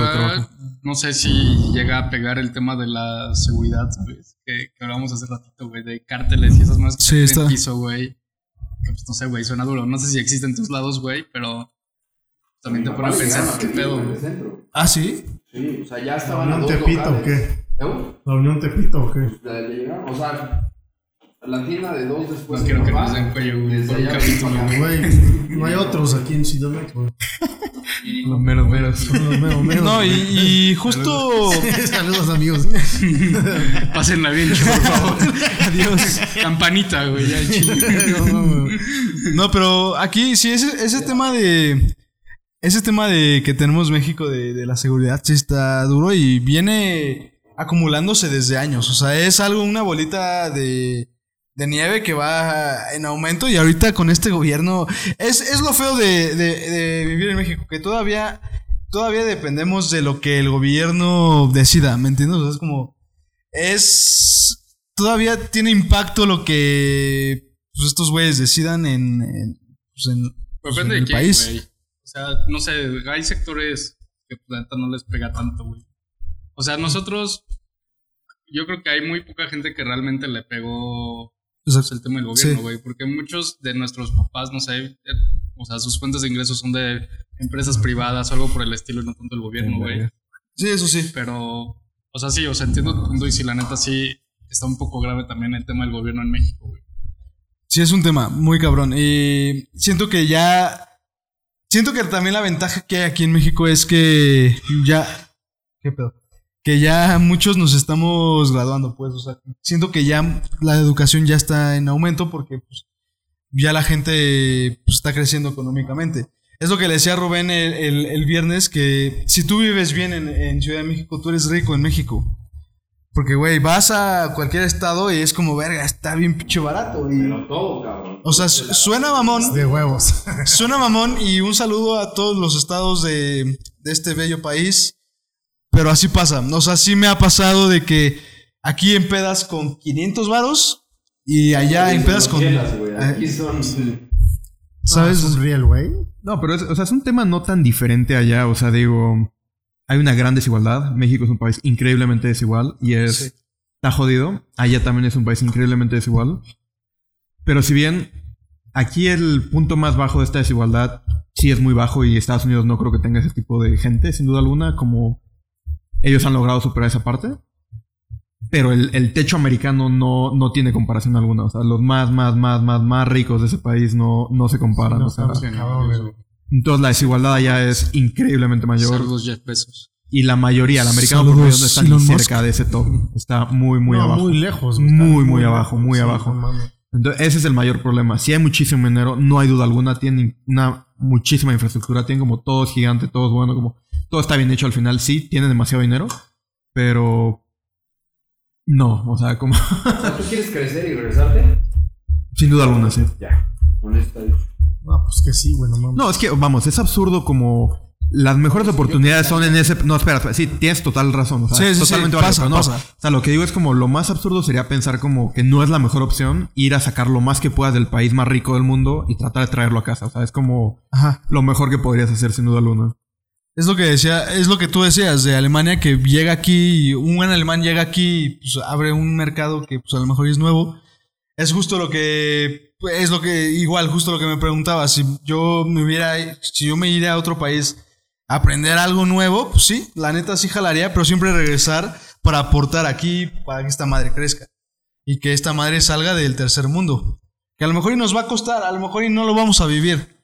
No sé si llega a pegar el tema de la seguridad, ¿sabes? Que, que hablábamos hace ratito, güey, de cárteles y esas más que Sí, está. piso, güey. Que, Pues no sé, güey, suena duro. No sé si existe en tus lados, güey, pero también te pone a pensar qué pedo, pedir en güey. el centro. Ah, sí. Sí, o sea, ya ¿La estaban a Unión dos Tepito o qué? ¿Eh? ¿La Unión Tepito o qué? O sea, la tienda de dos después No de quiero que nos den cuello, güey, desde por un capítulo. Güey, no hay otros aquí en Ciudad güey. Los meros, meros. Son los meros, meros, No, y, y justo. Saludos, [LAUGHS] amigos. [LAUGHS] Pásenla bien, chido, por favor. Adiós. Campanita, güey, ya [LAUGHS] chile. No, pero aquí sí, ese, ese tema de. Ese tema de que tenemos México de, de la seguridad sí está duro y viene acumulándose desde años. O sea, es algo, una bolita de, de nieve que va en aumento y ahorita con este gobierno. Es, es lo feo de, de- de vivir en México, que todavía, todavía dependemos de lo que el gobierno decida, ¿me entiendes? O sea, es como. Es. Todavía tiene impacto lo que pues, estos güeyes decidan en, en, pues, en- pues, Depende en de el quién, país. O sea, no sé, hay sectores que pues, la neta no les pega tanto, güey. O sea, nosotros, yo creo que hay muy poca gente que realmente le pegó pues, Exacto. el tema del gobierno, Sí. güey. Porque muchos de nuestros papás, no sé, eh, o sea, sus fuentes de ingresos son de empresas privadas o algo por el estilo y no tanto el gobierno, güey. Sí, eso sí. Pero, o sea, sí, o sea, entiendo tu punto y si la neta sí está un poco grave también el tema del gobierno en México, güey. Sí, es un tema muy cabrón. Y siento que ya. Siento que también la ventaja que hay aquí en México es que ya. ¿Qué pedo? Que ya muchos nos estamos graduando, pues. O sea, siento que ya la educación ya está en aumento porque pues, ya la gente pues, está creciendo económicamente. Es lo que le decía Rubén el, el- el viernes, que si tú vives bien en, en Ciudad de México, tú eres rico en México. Porque, güey, vas a cualquier estado y es como, verga, está bien pinche barato. Y, Pero todo, cabrón. o sea, su- suena mamón, De huevos. suena mamón y un saludo a todos los estados de, de este bello país. Pero así pasa. O sea, sí me ha pasado de que aquí empedas con 500 varos y allá empedas con... Chelas, güey. eh, Aquí son. ¿Sabes? Es un real, güey. No, pero es, o sea, es un tema no tan diferente allá. O sea, digo, hay una gran desigualdad. México es un país increíblemente desigual y es... Sí. Está jodido. Allá también es un país increíblemente desigual. Pero si bien aquí el punto más bajo de esta desigualdad sí es muy bajo y Estados Unidos no creo que tenga ese tipo de gente, sin duda alguna, como ellos han logrado superar esa parte. Pero el, el techo americano no, no tiene comparación alguna. O sea, los más, más, más, más, más ricos de ese país no, no se comparan. No, o sea, entonces la desigualdad allá es increíblemente mayor. Saludos Jeff Bezos. Y la mayoría, el americano Saludos, promedio no está ni Elon Musk. cerca de ese top. Está muy, muy No, abajo. muy lejos. Muy, Está muy abajo, muy Sí, abajo. Entonces, ese es el mayor problema. Si hay muchísimo dinero, no hay duda alguna. Tienen una muchísima infraestructura. Tienen como todo es gigante, todo es bueno, como todo está bien hecho al final. Sí, tienen demasiado dinero, pero no, o sea, como O sea, ¿tú quieres crecer y regresarte? [LAUGHS] sin duda alguna, sí. Ya. Con esto. No, pues que sí, güey, no mames. No, es que, vamos, es absurdo como las mejores oportunidades son en ese. No, espera, espera, sí, tienes total razón. O sea, Sí, es sí, sí, totalmente válido, pasa, no. pasa. O sea, lo que digo es como lo más absurdo sería pensar como que no es la mejor opción ir a sacar lo más que puedas del país más rico del mundo y tratar de traerlo a casa. O sea, es como Ajá. lo mejor que podrías hacer, sin duda alguna. Es lo que decía, es lo que tú decías de Alemania que llega aquí, un buen alemán llega aquí y pues, abre un mercado que pues a lo mejor es nuevo. Es justo lo que es lo que igual justo lo que me preguntaba, si yo me hubiera si yo me iría a otro país a aprender algo nuevo, pues sí, la neta sí jalaría, pero siempre regresar para aportar aquí para que esta madre crezca y que esta madre salga del tercer mundo. Que a lo mejor y nos va a costar, a lo mejor y no lo vamos a vivir.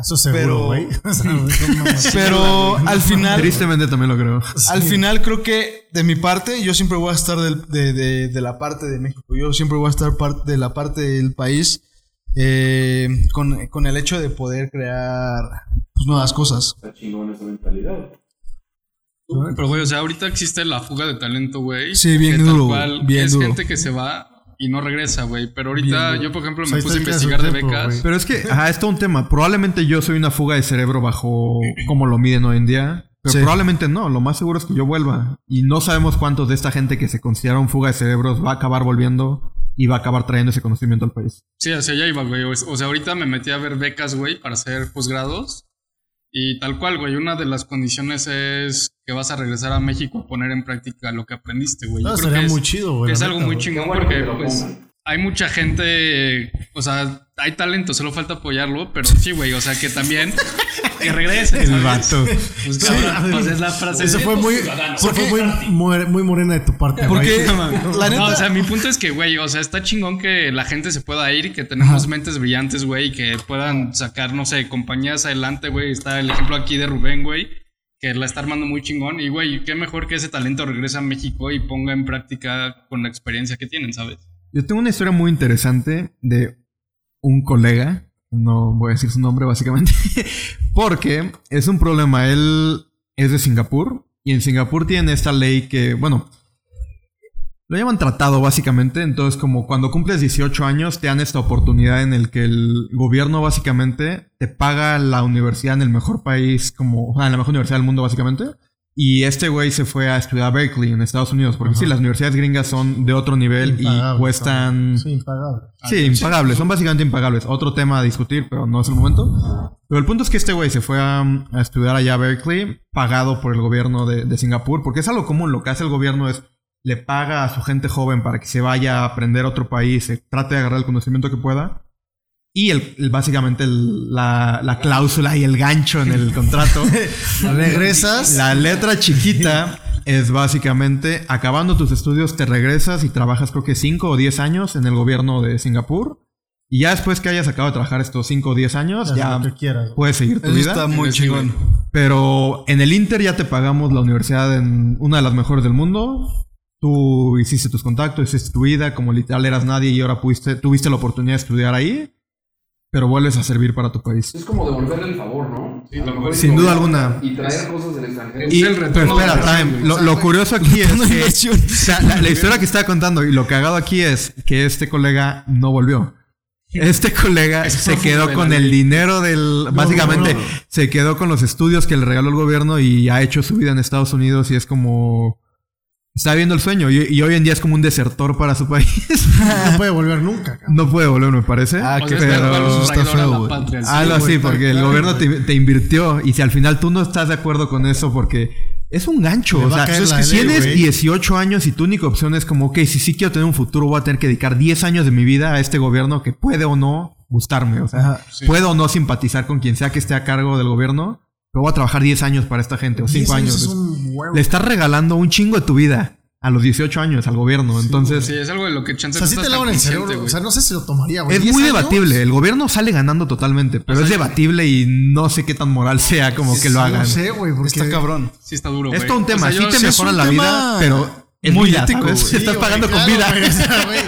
Eso seguro, pero- güey. [LAUGHS] Pero al final Tristemente también lo creo. Al final creo que de mi parte yo siempre voy a estar del- de, de- de la parte de México. Yo siempre voy a estar par- de la parte del país eh, con, con el hecho de poder crear pues, nuevas cosas. Está chingón esa mentalidad. Pero, güey, o sea, ahorita existe la fuga de talento, güey. Sí, bien duro, cual bien es duro. gente que se va y no regresa, güey. Pero ahorita Bien yo, por ejemplo, me puse a está investigar de becas. Pero es que, ajá, es todo un tema. Probablemente yo soy una fuga de cerebro bajo cómo lo miden hoy en día. Pero Sí. probablemente no. Lo más seguro es que yo vuelva. Y no sabemos cuántos de esta gente que se considera un fuga de cerebros va a acabar volviendo y va a acabar trayendo ese conocimiento al país. Sí, hacia allá iba, güey. O o sea, ahorita me metí a ver becas, güey, para hacer posgrados. Y tal cual, güey. Una de las condiciones es que vas a regresar a México a poner en práctica lo que aprendiste, güey. No, creo sería que es- muy chido, güey. es algo neta, muy chingón porque pues, pongan. Hay mucha gente, o sea, hay talento, solo falta apoyarlo, pero sí, güey, o sea, que también [LAUGHS] que regresen. El vato. Pues cabrón, pues es la frase. Eso fue muy, eso fue muy, more- muy morena de tu parte. Porque la No, neta, o sea, mi punto es que, güey, o sea, está chingón que la gente se pueda ir, que tenemos mentes brillantes, güey, y que puedan sacar, no sé, compañías adelante, güey. Está el ejemplo aquí de Rubén, güey, que la está armando muy chingón. Y, güey, qué mejor que ese talento regrese a México y ponga en práctica con la experiencia que tienen, ¿sabes? Yo tengo una historia muy interesante de un colega, no voy a decir su nombre básicamente, [LAUGHS] porque es un problema. Él es de Singapur y en Singapur tienen esta ley que, bueno, lo llaman tratado básicamente. Entonces, como cuando cumples 18 años, te dan esta oportunidad en el que el gobierno básicamente te paga la universidad en el mejor país, como, en la mejor universidad del mundo básicamente. Y este güey se fue a estudiar a Berkeley en Estados Unidos, porque sí, las universidades gringas son de otro nivel y Impagables, cuestan... Sí, impagable. Sí, impagables, son básicamente impagables. Otro tema a discutir, pero no es el momento. Pero el punto es que este güey se fue a, a estudiar allá a Berkeley, pagado por el gobierno de, de Singapur, porque es algo común. Lo que hace el gobierno es le paga a su gente joven para que se vaya a aprender a otro país, se trate de agarrar el conocimiento que pueda. Y el, el- básicamente el- la, la cláusula y el gancho en el contrato. [LAUGHS] Regresas. La letra chiquita es básicamente acabando tus estudios te regresas y trabajas creo que 5 o 10 años en el gobierno de Singapur. Y ya después que hayas acabado de trabajar estos 5 o 10 años, ya puedes seguir tu eso vida. está muy chingón. Pero en el Inter ya te pagamos la universidad en una de las mejores del mundo. Tú hiciste tus contactos, hiciste tu vida, como literal eras nadie y ahora pudiste, tuviste la oportunidad de estudiar ahí. Pero vuelves a servir para tu país. Es como devolverle el favor, ¿no? Sí, lo Sin duda alguna. Y traer cosas del extranjero. Y, el pero retorno de espera, time. Lo, lo curioso aquí es que o sea, la, la historia que estaba contando y lo cagado aquí es que este colega no volvió. Este colega Es se quedó con el dinero del... básicamente no, no. se quedó con los estudios que le regaló el gobierno y ha hecho su vida en Estados Unidos y es como... está viendo el sueño y, y hoy en día es como un desertor para su país. [LAUGHS] No puede volver nunca. cabrón. no puede volver, me parece. Ah, O sea, pero está feo, patria, sí. Algo así, porque el gobierno te, te invirtió y si al final tú no estás de acuerdo con eso porque es un gancho. O sea, es que ley, tienes güey. 18 años y tu única opción es como, ok, si sí quiero tener un futuro, voy a tener que dedicar 10 años de mi vida a este gobierno que puede o no gustarme. O sea, puedo o no simpatizar con quien sea que esté a cargo del gobierno, pero voy a trabajar 10 años para esta gente o 5 Diez años. Huevo. Le estás regalando un chingo de tu vida a los 18 años al gobierno. Entonces, Sí, es algo de lo que chance O sea, no sí te lavan el cerebro. güey. O sea, no sé si lo tomaría, güey. es ¿Diez muy años? debatible. El gobierno sale ganando totalmente, pero es debatible y no sé qué tan moral sea como que lo hagan. No sé, güey, porque... Está cabrón. Sí está duro, Es todo un O tema. sea, sí te mejora la vida, pero es muy vida, ético, estás pagando con vida. güey, o sea, güey.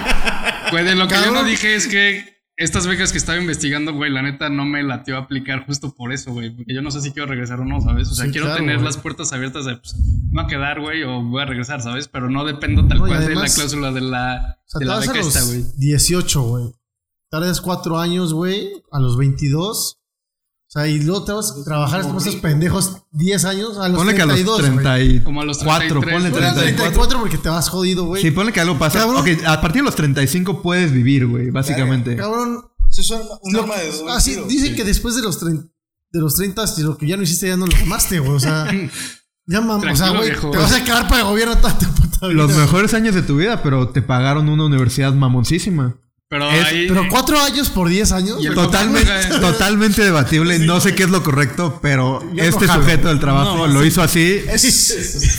Güey, de lo que yo no dije es que estas becas que estaba investigando, güey, la neta no me latió a aplicar justo por eso, güey. Porque yo no sé si quiero regresar o no, ¿sabes? O sea, Sí, quiero claro, tener güey. las puertas abiertas de, pues, voy a quedar, güey, o voy a regresar, ¿sabes? Pero no dependo tal No, cual de la cláusula de la, O sea, de la beca esta, güey. 18, güey. Tardas 4 años, güey, a los 22. O sea, y luego te vas a trabajar como estos pendejos 10 años a los Ponle que a los 32, güey. 34, Como a los 33, ponle güey. Ponle a los 34. 34 porque te vas jodido, güey. Sí, ponle que algo pasa. Cabrón. Ok, a partir de los 35 puedes vivir, güey, básicamente. Cabrón. Eso es un lo- arma de doble ah, sí, dicen que después de los, trein- de los 30, si lo que ya no hiciste ya no lo amaste, güey. O sea, [LAUGHS] ya mam, o sea, güey, te vas a quedar para el gobierno toda tu puta vida. Los mejores años de tu vida, pero te pagaron una universidad mamoncísima. Pero Es- ahí. Pero 4 años por 10 años. Totalmente, debatible. No sé qué es lo correcto, pero Yo este no sujeto del trabajo lo hizo así.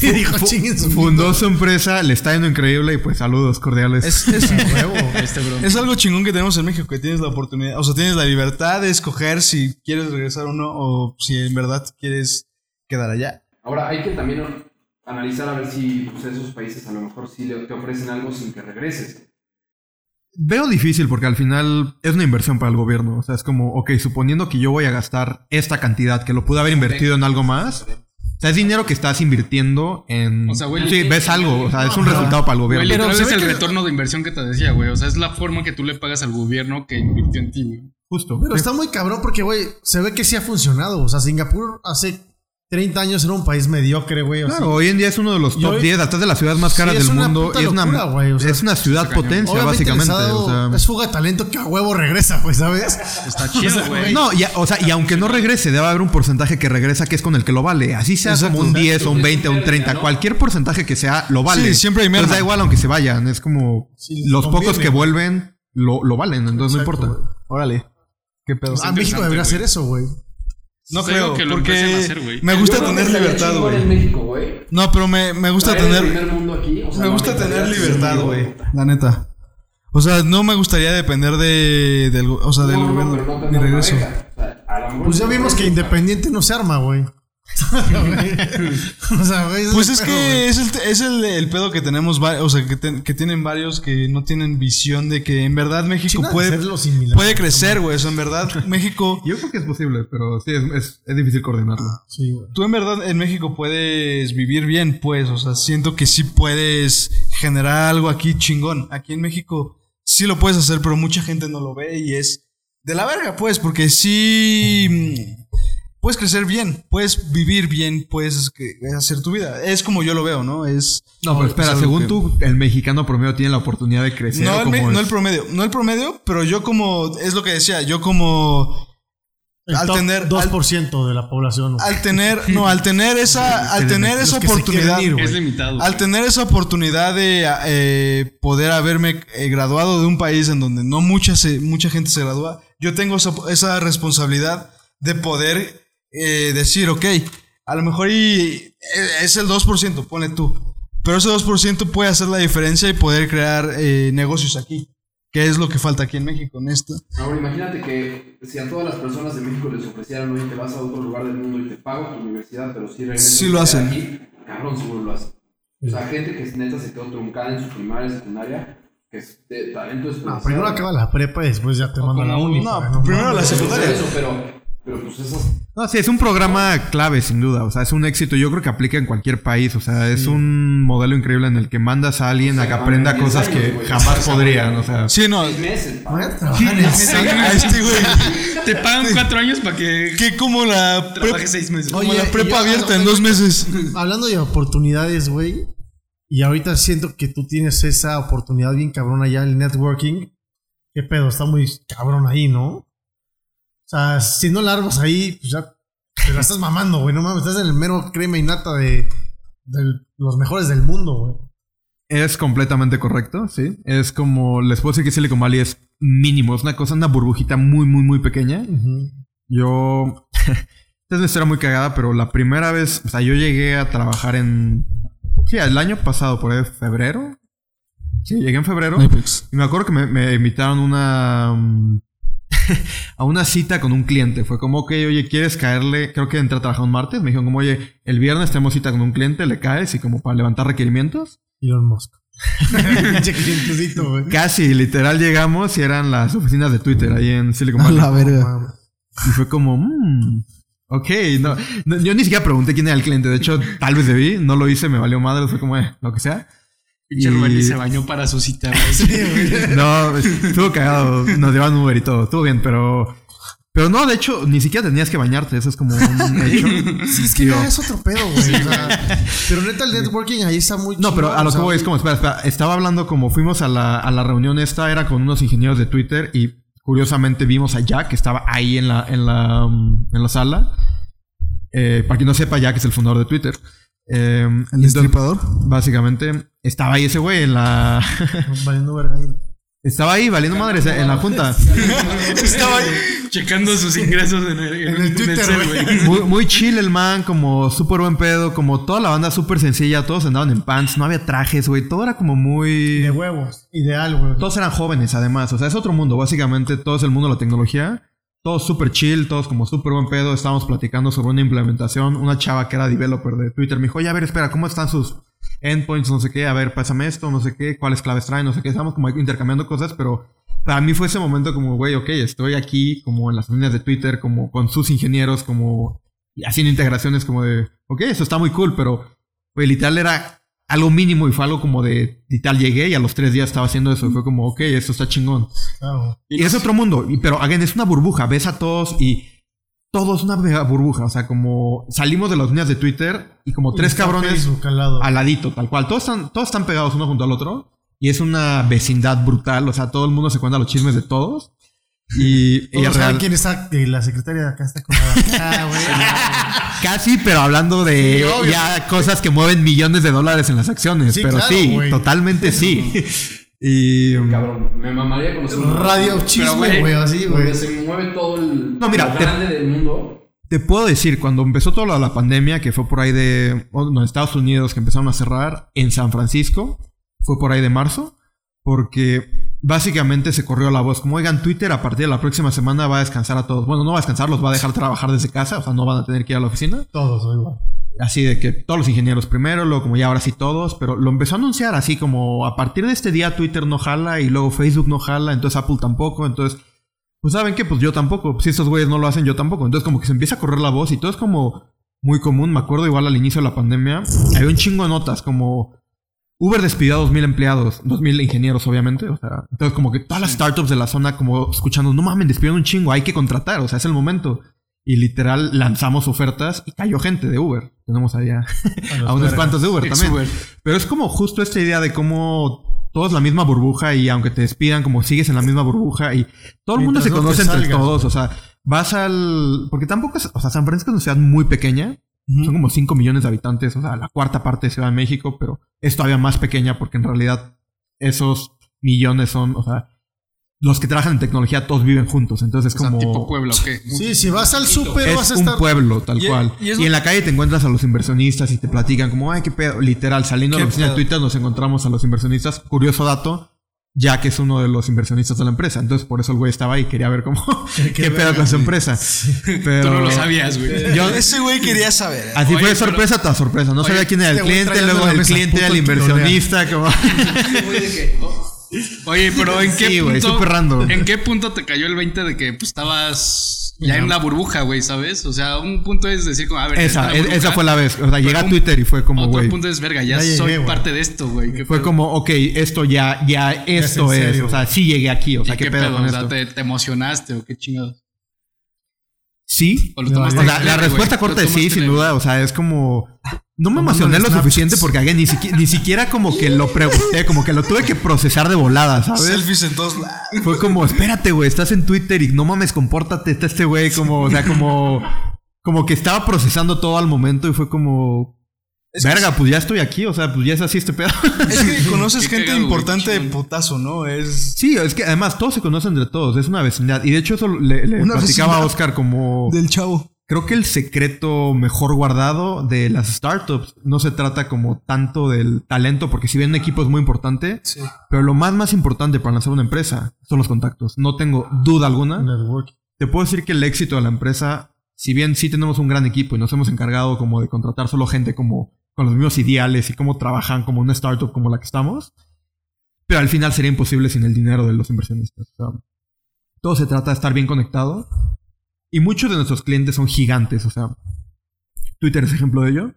y [LAUGHS] dijo, fu- chinguen su fundó su empresa, le está yendo increíble y pues saludos cordiales. Es, es- huevo. [LAUGHS] Este, bro. es algo chingón que tenemos en México, que tienes la oportunidad, o sea, tienes la libertad de escoger si quieres regresar o no, o si en verdad quieres quedar allá. Ahora, hay que también analizar a ver si pues, esos países a lo mejor sí le- te ofrecen algo sin que regreses. Veo difícil porque al final es una inversión para el gobierno. O sea, es como, ok, suponiendo que yo voy a gastar esta cantidad que lo pude haber invertido en algo más. O sea, es dinero que estás invirtiendo en... O sea, güey, sí, ves algo. O sea, es un resultado para el Güey, gobierno. literal se es el que- retorno de inversión que te decía, güey. O sea, es la forma que tú le pagas al gobierno que invirtió en ti, güey. Justo. Pero está muy cabrón porque, güey, se ve que sí ha funcionado. O sea, Singapur hace 30 años era un país mediocre, güey. Claro, hoy en día es uno de los top hoy- 10, hasta de las ciudades más caras es del una mundo. es, locura, una, güey, o sea, es una ciudad potencia, básicamente. ha dado- o sea, es fuga de talento que a huevo regresa, pues, ¿sabes? Está chido, [LAUGHS] güey. no, y, o sea, y aunque no regrese, debe haber un porcentaje que regresa que es con el que lo vale. Así sea Exacto. como un 10 o un 20 o un 30. Cualquier porcentaje que sea, lo vale. Sí, siempre hay da igual aunque se vayan. Es como Sí, los conviene, pocos que vuelven lo, lo valen. Entonces no importa. güey. Órale. Qué pedo. Ah, México debería hacer eso, güey. No creo, que lo porque hacer, güey. me gusta tener libertad, güey. No, pero me, me gusta tener... primer mundo aquí, o sea, Me gusta tener libertad, güey. La neta. O sea, no me gustaría depender de, del, o sea, del No, no, gobierno. no Mi regreso. Pues ya vimos que. Independiente no se arma, güey. O sea, güey. ese Pues es pedo, que güey. es el, es el, el pedo que tenemos, o sea, que, ten- que tienen varios que no tienen visión de que en verdad México puede, hacerlo similar. puede crecer, güey. O sea, en verdad, [LAUGHS] México, Yo creo que es posible, pero sí, es, es, es difícil coordinarlo. Sí, güey. tú en verdad en México puedes vivir bien, pues. O sea, siento que sí puedes generar algo aquí chingón. Aquí en México sí lo puedes hacer, pero mucha gente no lo ve y es de la verga, pues, porque sí. Puedes crecer bien, puedes vivir bien, puedes hacer tu vida. Es como yo lo veo, ¿no? Es. No, pero es espera, según que- tú, el mexicano promedio tiene la oportunidad de crecer. No ¿o el, cómo me- es? no el promedio, no el promedio, pero yo como, es lo que decía, yo como, El Al top tener- 2% de la población. güey. al tener, no, al tener esa, [LAUGHS] al tener esa oportunidad, ir. Es limitado. al tener esa oportunidad de eh, poder haberme eh, graduado de un país en donde no mucha, se- mucha gente se gradúa, yo tengo esa, esa responsabilidad de poder eh, decir, ok, a lo mejor y eh, es el 2%, pone tú, pero ese 2% puede hacer la diferencia y poder crear eh, negocios aquí, que es lo que falta aquí en México, en esto. Ahora imagínate que si a todas las personas de México les ofrecieran, oye, te vas a otro lugar del mundo y te pago tu universidad, pero si regresas Sí lo hacen. Aquí, cabrón, seguro lo hacen. O sea, gente que neta se quedó truncada en su primaria, secundaria, que es de talento No, despreciable. primero acaba la prepa y después ya te mandan a la uni. no, primero la secundaria. Eso, pero, pero pues esas No, sí, es un programa clave, sin duda. O sea, es un éxito. Yo creo que aplica en cualquier país. O sea, es un modelo increíble en el que mandas a alguien a que aprenda cosas años, que jamás podrían. O sea, Sí, no, seis meses. Este güey, Te pagan cuatro años para que que como la seis meses. como Oye, la y prepa ya- abierta en dos meses. Hablando de oportunidades, güey. Y ahorita siento que tú tienes esa oportunidad bien cabrón allá, el networking. ¿Qué pedo? Está muy cabrón ahí, ¿no? O sea, si no la armas ahí, pues ya te la estás mamando, güey. No mames, estás en el mero crema y nata de, de los mejores del mundo, güey. Es completamente correcto, sí. Es como, les puedo decir que Silicon Valley es mínimo, es una cosa, una burbujita muy, muy, muy pequeña. Yo, [LAUGHS] esta es una historia muy cagada, pero la primera vez, o sea, yo llegué a trabajar en, sí, el año pasado, por ahí, febrero. Sí, llegué en febrero. Apex. Y me acuerdo que me, me invitaron una, mm, [LAUGHS] a una cita con un cliente. Fue como, ok, oye, ¿quieres caerle? Creo que entré a trabajar un martes. Me dijeron como, oye, el viernes tenemos cita con un cliente, le caes y como para levantar requerimientos. Elon Musk. [LAUGHS] Pinche clientecito, güey. Casi, literal llegamos y eran las oficinas de Twitter ahí en Silicon A Valley. la verga. Y fue como, mmm, ok, no, no, yo ni siquiera pregunté quién era el cliente. De hecho, tal vez debí, no lo hice, me valió madre, fue como, eh, lo que sea. Pinche Y- Rubén ni se bañó para su cita, güey. [LAUGHS] No, estuvo cagado, nos llevan Uber y todo, estuvo bien, pero... Pero no, de hecho, ni siquiera tenías que bañarte, eso es como un hecho. [LAUGHS] Sí, es que ya es otro pedo, güey. o sea, pero neta, el networking ahí está muy No, pero a lo que voy es como, espera, espera, estaba hablando como fuimos a la, a la reunión esta, era con unos ingenieros de Twitter y curiosamente vimos a Jack que estaba ahí en la, en la, um, en la sala. Eh, para quien no sepa, Jack es el fundador de Twitter. Eh, El entonces, destripador. Básicamente, estaba ahí ese güey en la... [LAUGHS] Valiendo verga estaba ahí valiendo madres en la junta. [LAUGHS] Estaba ahí checando sus ingresos en el, en el Twitter, güey. Muy, muy chill el man, como súper buen pedo, como toda la banda súper sencilla, todos andaban en pants, no había trajes, güey, todo era como muy... De huevos. Ideal, güey. Todos eran jóvenes, además. O sea, es otro mundo. Básicamente, todo es el mundo de la tecnología. Todos súper chill, todos como súper buen pedo. Estábamos platicando sobre una implementación. Una chava que era developer de Twitter me dijo, oye, a ver, espera, ¿cómo están sus endpoints? No sé qué. A ver, pásame esto, no sé qué. ¿Cuáles claves traen? No sé qué. Estábamos como intercambiando cosas, pero para mí fue ese momento como, güey, ok, estoy aquí como en las líneas de Twitter, como con sus ingenieros, como haciendo integraciones como de, ok, eso está muy cool, pero, güey, literal era algo mínimo y fue algo como de, literal llegué y a los tres días estaba haciendo eso y fue como, ok, esto está chingón. Claro. Y es otro mundo, y- pero, again, es una burbuja, ves a todos y todo es una mega burbuja, o sea, como salimos de las líneas de Twitter y como tres cabrones Facebook al lado. al ladito, tal cual, todos están, todos están pegados uno junto al otro y es una vecindad brutal, o sea, todo el mundo se cuenta los chismes de todos. Y, y real. quién está. eh, la secretaria de acá está con la. Ah, [LAUGHS] güey. Casi, pero hablando de Sí, ya cosas que mueven millones de dólares en las acciones. Sí, pero claro, sí, totalmente sí. [LAUGHS] y. Cabrón, me mamaría conocer un Radio chisme, güey, así, güey. se mueve todo el No, mira, te- grande del mundo. Te puedo decir, cuando empezó toda la, la pandemia, que fue por ahí de oh, no, Estados Unidos, que empezaron a cerrar, en San Francisco, fue por ahí de marzo, porque básicamente se corrió la voz, como oigan, Twitter a partir de la próxima semana va a descansar a todos. Bueno, no va a descansar, los va a dejar trabajar desde casa, o sea, no van a tener que ir a la oficina. Todos, igual. Así de que todos los ingenieros primero, luego como ya ahora sí todos, pero lo empezó a anunciar así como a partir de este día Twitter no jala y luego Facebook no jala, entonces Apple tampoco, entonces, pues saben qué, pues yo tampoco, si estos güeyes no lo hacen yo tampoco, entonces como que se empieza a correr la voz y todo es como muy común, me acuerdo igual al inicio de la pandemia, había un chingo de notas como Uber despidió a 2.000 empleados, 2.000 ingenieros obviamente, o sea, entonces como que todas las startups de la zona como escuchando, no mames, despidieron un chingo, hay que contratar, o sea, es el momento. Y literal lanzamos ofertas y cayó gente de Uber. Tenemos allá [LAUGHS] a unos cuantos de Uber también. Uber. Pero es como justo esta idea de cómo todo es la misma burbuja y aunque te despidan, como sigues en la misma burbuja y todo el mundo Mientras se no conoce entre salgas, todos. güey. O sea, vas al. Porque tampoco es. O sea, San Francisco es una ciudad muy pequeña. Son como 5 millones de habitantes, o sea, la cuarta parte de Ciudad de México, pero es todavía más pequeña porque en realidad esos millones son, o sea, los que trabajan en tecnología todos viven juntos. Entonces es O sea, como. tipo Puebla, ¿o qué? Sí, si vas al súper vas Es a un estar. pueblo, tal Y- cual. y en la calle te encuentras a los inversionistas y te platican como, ay, qué pedo. Literal, saliendo de ¿Qué la oficina de? Twitter nos encontramos a los inversionistas. Curioso dato, ya que es uno de los inversionistas de la empresa. Entonces, por eso el güey estaba ahí, quería ver cómo, [LAUGHS] qué, pedo con su empresa. Pero Tú no lo sabías, güey. [LAUGHS] Yo, Ese güey quería saber. así Oye, fue pero- sorpresa tras sorpresa. No sabía quién era el cliente, luego el cliente era el inversionista. Como... [LAUGHS] Oye, pero ¿en qué Sí, punto? ¿En qué punto te cayó el 20 de que pues, estabas ya en la burbuja, güey, ¿sabes? O sea, un punto es decir, como, a ver, esa, e- burbuja. esa fue la vez. O sea, llegué a Twitter y fue como, Otro güey. punto es, verga, ya, Ya llegué, soy parte de esto, güey. ¿Qué Fue pedo? como, ok, esto ya, ya, esto es. serio. O sea, sí llegué aquí. O ¿Y sea, qué, qué, pedo, con O esto. sea, ¿te, te emocionaste o qué chingados? Sí, ¿O lo No, O sea, la respuesta ¿Lo corta es sí, sin duda. O sea, es como. No me emocioné lo suficiente porque ni, siquiera, ni siquiera como que lo pregunté, como que lo tuve que procesar de volada, ¿sabes? Selfies en todos lados. Fue como, espérate, güey, estás en Twitter y no mames, compórtate, está este güey, como, o sea, como, como que estaba procesando todo al momento y fue como, verga, pues ya estoy aquí, o sea, pues ya es así este pedo. Es que [LAUGHS] conoces gente cagado, importante de putazo, ¿no? Es Sí, es que además todos se conocen entre todos, es una vecindad. Y de hecho eso le, le platicaba a. Oscar como... del chavo. Creo que el secreto mejor guardado de las startups no se trata como tanto del talento, porque si bien un equipo es muy importante, Sí. pero lo más más importante para lanzar una empresa son los contactos. No tengo duda alguna. Network. Te puedo decir que el éxito de la empresa, si bien sí tenemos un gran equipo y nos hemos encargado como de contratar solo gente como con los mismos ideales y cómo trabajan como una startup como la que estamos, pero al final sería imposible sin el dinero de los inversionistas. O sea, todo se trata de estar bien conectado y muchos de nuestros clientes son gigantes, o sea, Twitter es ejemplo de ello,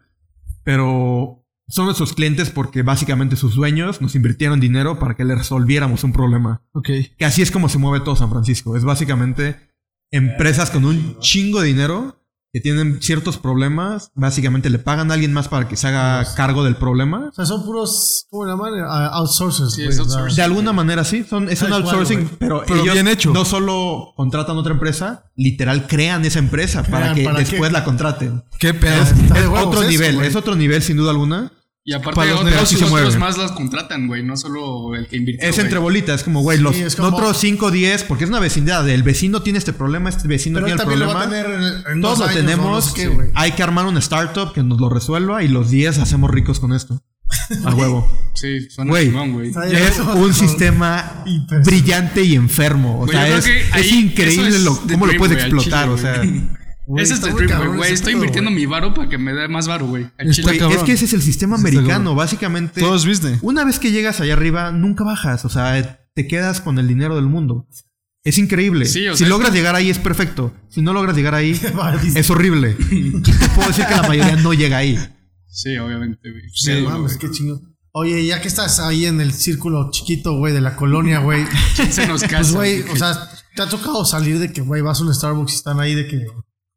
pero son nuestros clientes porque básicamente sus dueños nos invirtieron dinero para que le resolviéramos un problema. Ok. Que así es como se mueve todo San Francisco. Es básicamente empresas con un chingo de dinero que tienen ciertos problemas. Básicamente le pagan a alguien más para que se haga cargo del problema. O sea, son puros, ¿cómo le llaman? Ah, outsourcers. Sí, güey, es o sea, outsourcing. De alguna manera sí, son, es un cual, outsourcing, pero, Pero ellos bien hecho. no solo contratan otra empresa, literal crean esa empresa para que ¿para después qué? la contraten. Qué pedo. Es otro eso, nivel, es otro nivel sin duda alguna. Y aparte, Para los otros, negocios más las contratan, güey. No solo el que invirtió. Es entre bolitas, es como, güey, Sí, los como- otros 5 10, porque es una vecindad. El vecino tiene este problema, este vecino Pero tiene el lo problema. va a tener en, en Todos dos lo años, tenemos. o no sé qué, güey. hay que armar una startup que nos lo resuelva y los 10 hacemos ricos con esto. [LAUGHS] A huevo. Sí, suena Güey, es un sistema brillante y enfermo. O sea, es, que increíble es lo, cómo lo puedes explotar. chile, o sea, Güey, Ese es el cabrón güey. Estoy invirtiendo mi varo para que me dé más varo, güey. Es que ese es el sistema Está americano. Básicamente, Todo es business. una vez que llegas allá arriba, nunca bajas. O sea, te quedas con el dinero del mundo. Es increíble. Sí, o si logras es- llegar ahí es perfecto. Si no logras llegar ahí, [LAUGHS] es horrible. Te puedo decir que la mayoría no llega ahí. Sí, obviamente, güey. Sí, Sí, mames, qué chingón. Oye, ya que estás ahí en el círculo chiquito, güey, de la colonia, güey. [LAUGHS] Se nos casa. Pues, güey, o sea, te ha tocado salir de que, güey, vas a un Starbucks y están ahí de que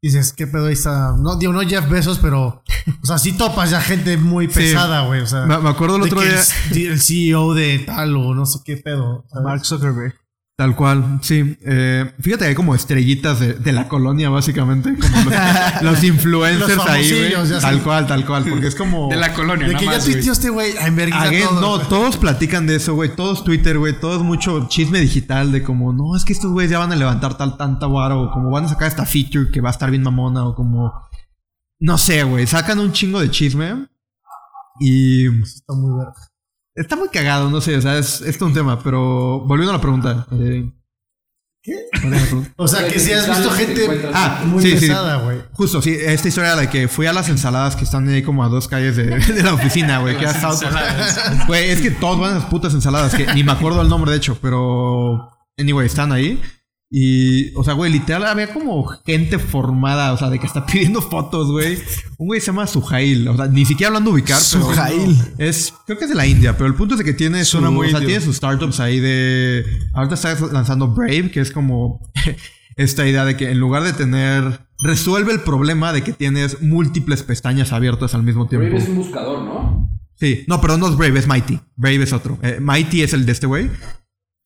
dices, ¿qué pedo ahí está? No, digo, no Jeff Bezos, pero, o sea, sí topas ya gente muy pesada, güey, o sea. Me, me acuerdo el otro día. El, el CEO de tal o no sé qué pedo. ¿sabes? Mark Zuckerberg. Tal cual, sí. Eh, fíjate que hay como estrellitas de, de la colonia, básicamente. Como los, [LAUGHS] los influencers Los ahí, güey. Tal cual, tal cual. Porque es como. De la colonia, De que ya más, tuiteó este güey a enverguiza Again, todo. no, todos platican de eso, güey. Todos Twitter, güey. Todos mucho chisme digital de como, no, es que estos güeyes ya van a levantar tal tanta vara o como van a sacar esta feature que va a estar bien mamona o como. No sé, güey. Sacan un chingo de chisme y. Está muy verga. Está muy cagado, no sé, o sea, es, es todo un tema, pero volviendo a la pregunta. eh, ¿Qué? O sea, que si has visto gente Ah, muy sí, pesada, güey. Justo, sí, esta historia de que fui a las ensaladas que están ahí como a dos calles de, de la oficina, güey. Que Las estado-. Güey, es que todos van a esas putas ensaladas, que ni me acuerdo el nombre de hecho, pero. Anyway, están ahí. Y, o sea, güey, literal había como gente formada, o sea, de que está [LAUGHS] pidiendo fotos, güey. Un güey se llama Sujail, o sea, ni siquiera hablando de ubicar, pero. Sujail. Es, creo que es de la India, pero el punto es de que tiene, su, Suena muy o sea, indio. tiene sus startups ahí de. Ahorita está lanzando Brave, que es como [LAUGHS] esta idea de que en lugar de tener. Resuelve el problema de que tienes múltiples pestañas abiertas al mismo tiempo. Brave es un buscador, ¿no? Sí, no, perdón, no es Brave, es Mighty. Brave es otro. Eh, Mighty es el de este güey.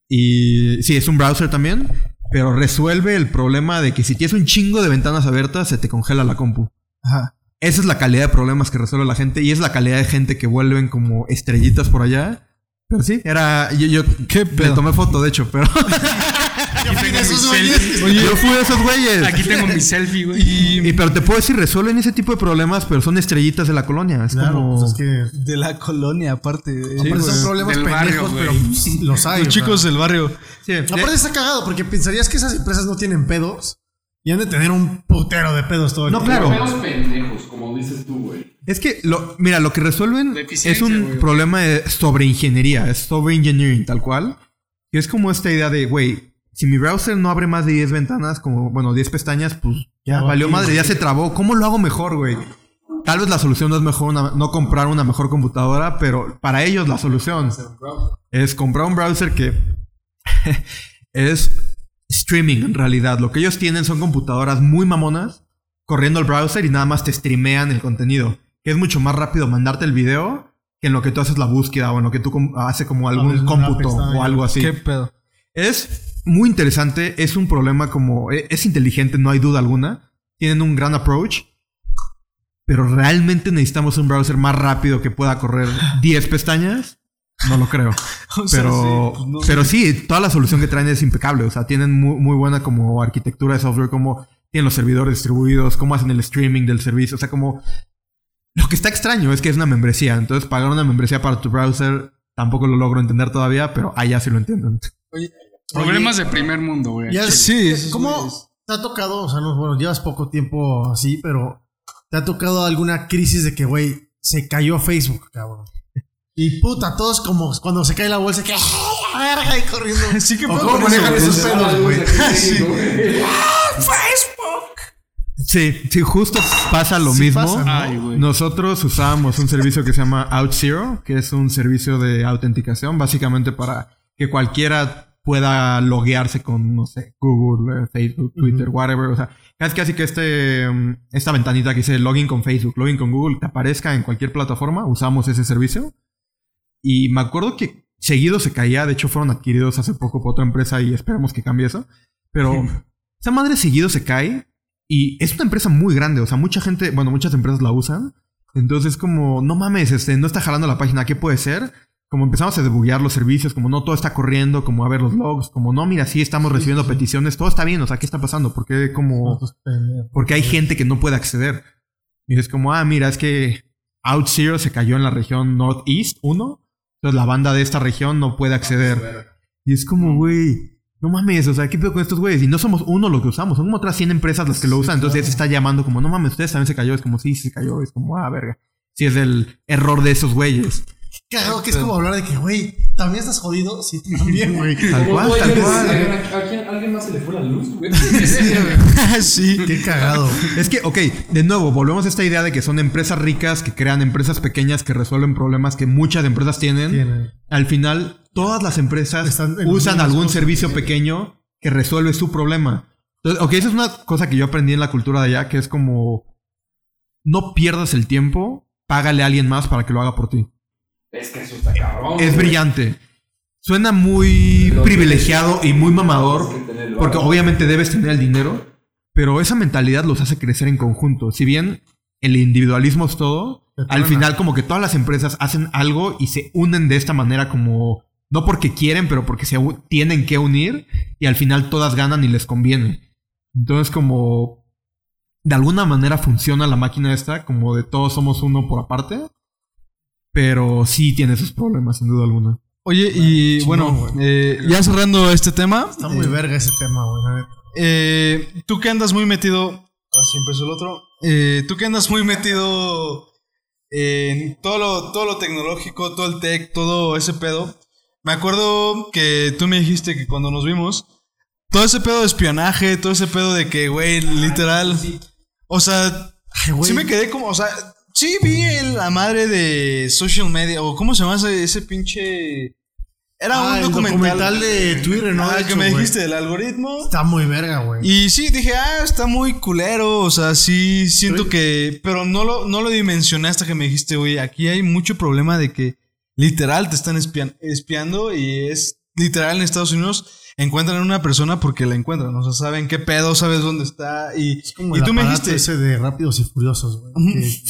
Y sí, es un browser también. Pero resuelve el problema de que si tienes un chingo de ventanas abiertas, se te congela la compu. Ajá. Esa es la calidad de problemas que resuelve la gente. Y es la calidad de gente que vuelven como estrellitas por allá. Pero sí, era. Yo, yo ¿Qué le pedo? tomé foto, de hecho, pero. [LAUGHS] Yo fui de esos güeyes. selfie. Oye, yo fui de esos güeyes. Aquí tengo mi selfie, güey. Y, pero te puedo decir, resuelven ese tipo de problemas, pero son estrellitas de la colonia. Es Claro, como. pues es que. De la colonia, aparte. son problemas Del pendejos, pero los hay. Los chicos del barrio. Sí, Aparte está cagado porque pensarías que esas empresas no tienen pedos y han de tener un putero de pedos todo el No, tiempo. claro. Pedos pendejos, como dices tú, güey. Es que, lo, mira, lo que resuelven es un güey. problema de sobreingeniería, es sobreengineering tal cual. Que es como esta idea de, güey, si mi browser no abre más de 10 ventanas, como, bueno, 10 pestañas, pues ya valió madre, ya se trabó. ¿Cómo lo hago mejor, güey? Tal vez la solución no es mejor una- no comprar una mejor computadora, pero para ellos la solución es comprar un browser que [LAUGHS] es streaming en realidad. Lo que ellos tienen son computadoras muy mamonas corriendo el browser y nada más te streamean el contenido. Que es mucho más rápido mandarte el video que en lo que tú haces la búsqueda o en lo que tú com- hace como algún cómputo o algo así. ¿Qué pedo? Es muy interesante, es un problema como... e- Es inteligente, no hay duda alguna. Tienen un gran approach. Pero realmente necesitamos un browser más rápido que pueda correr [LAUGHS] 10 pestañas. No lo creo. [LAUGHS] O sea, Pero, sí, pues no. pero sí, toda la solución que traen es impecable. O sea, tienen muy, muy buena como arquitectura de software, como tienen los servidores distribuidos, cómo hacen el streaming del servicio. O sea, como... Lo que está extraño es que es una membresía. Entonces, pagar una membresía para tu browser tampoco lo logro entender todavía, pero allá sí lo entienden. Problemas de primer mundo, güey. Ya Sí, sí, ¿Cómo sí. te ha tocado? O sea, no, bueno, llevas poco tiempo así, pero ¿te ha tocado alguna crisis de que, güey, se cayó Facebook, cabrón? Y puta, todos como cuando se cae la bolsa, que ¡ah, verga! ahí corriendo. [LAUGHS] Sí, ¿qué ¿O pedo cómo manejan eso, esos güey? pedos, [LAUGHS] güey? Sí, sí, justo pasa lo Sí mismo. pasa, ¿no? Ay, güey. Nosotros usábamos un servicio que se llama OutZero, que es un servicio de autenticación, básicamente para que cualquiera pueda loguearse con, no sé, Google, eh, Facebook, Twitter, whatever. O sea, casi, casi que este, mm, esta ventanita que dice login con Facebook, login con Google, te aparezca en cualquier plataforma, usamos ese servicio. Y me acuerdo que seguido se caía, de hecho fueron adquiridos hace poco por otra empresa y esperemos que cambie eso. Pero esa madre seguido se cae y es una empresa muy grande, o sea, mucha gente, bueno, muchas empresas la usan. Entonces, como, no mames, este, no está jalando la página, ¿qué puede ser? Como empezamos a debuguear los servicios, como no todo está corriendo, como a ver los logs, como no, mira, sí estamos recibiendo peticiones, todo está bien, o sea, ¿qué está pasando? ¿Por qué como, porque hay gente que no puede acceder? Y es como, ah, mira, es que OutZero se cayó en la región Northeast 1, entonces la banda de esta región no puede acceder. Y es como, güey, no mames, o sea, ¿qué pedo con estos güeyes? Y no somos uno lo que usamos, son como otras 100 empresas las que lo usan, entonces ya se está llamando como, no mames, ustedes también se cayó, es como, sí, sí se cayó, es como, ah, verga. Sí, es el error de esos güeyes. Cagado que es como hablar de que, güey, ¿también estás jodido? Sí, [LAUGHS] también, güey. Tal cual, tal cual. decías, ¿a quién- alguien más se le fue la luz, güey? [LAUGHS] sí. Qué cagado. Es que, ok, de nuevo, volvemos a esta idea de que son empresas ricas que crean empresas pequeñas que resuelven problemas que muchas empresas tienen. Tiene. Al final, todas las empresas usan algún servicio pequeño que resuelve su problema. Entonces, ok, esa es una cosa que yo aprendí en la cultura de allá, que es como, no pierdas el tiempo, págale a alguien más para que lo haga por ti. Es que eso está cabrón. Es güey. brillante. Suena muy Lo privilegiado y muy mamador, porque obviamente debes tener el dinero, pero esa mentalidad los hace crecer en conjunto. Si bien el individualismo es todo, al final como que todas las empresas hacen algo y se unen de esta manera como no porque quieren, pero porque se tienen que unir y al final todas ganan y les conviene. Entonces como de alguna manera funciona la máquina esta, como de todos somos uno por aparte, pero sí tiene sus problemas sin duda alguna. Oye, y bueno, eh, ya cerrando este tema. Está muy verga ese tema, güey. Eh, tú que andas muy metido. Así empezó el otro. Eh, tú que andas muy metido en todo lo, todo lo tecnológico, todo el tech, todo ese pedo. Me acuerdo que tú me dijiste que cuando nos vimos, todo ese pedo de espionaje, todo ese pedo de que, güey, literal. O sea, Ay, sí me quedé como, o sea, sí vi el- la madre de social media, o cómo se llama ese, ese pinche. Era Ah, un el documental. documental de Twitter, ¿no? Ah, De que me güey. dijiste del algoritmo. Está muy verga, güey. Y sí, dije, ah, está muy culero. O sea, sí, siento Pero- que. Pero no lo, no lo dimensioné hasta que me dijiste, oye, aquí hay mucho problema de que literal te están espian- espiando y es literal en Estados Unidos. Encuentran a una persona porque la encuentran. O sea, saben qué pedo, sabes dónde está. Y, Es como y el tú me aparato dijiste, ese de Rápidos y Furiosos, güey.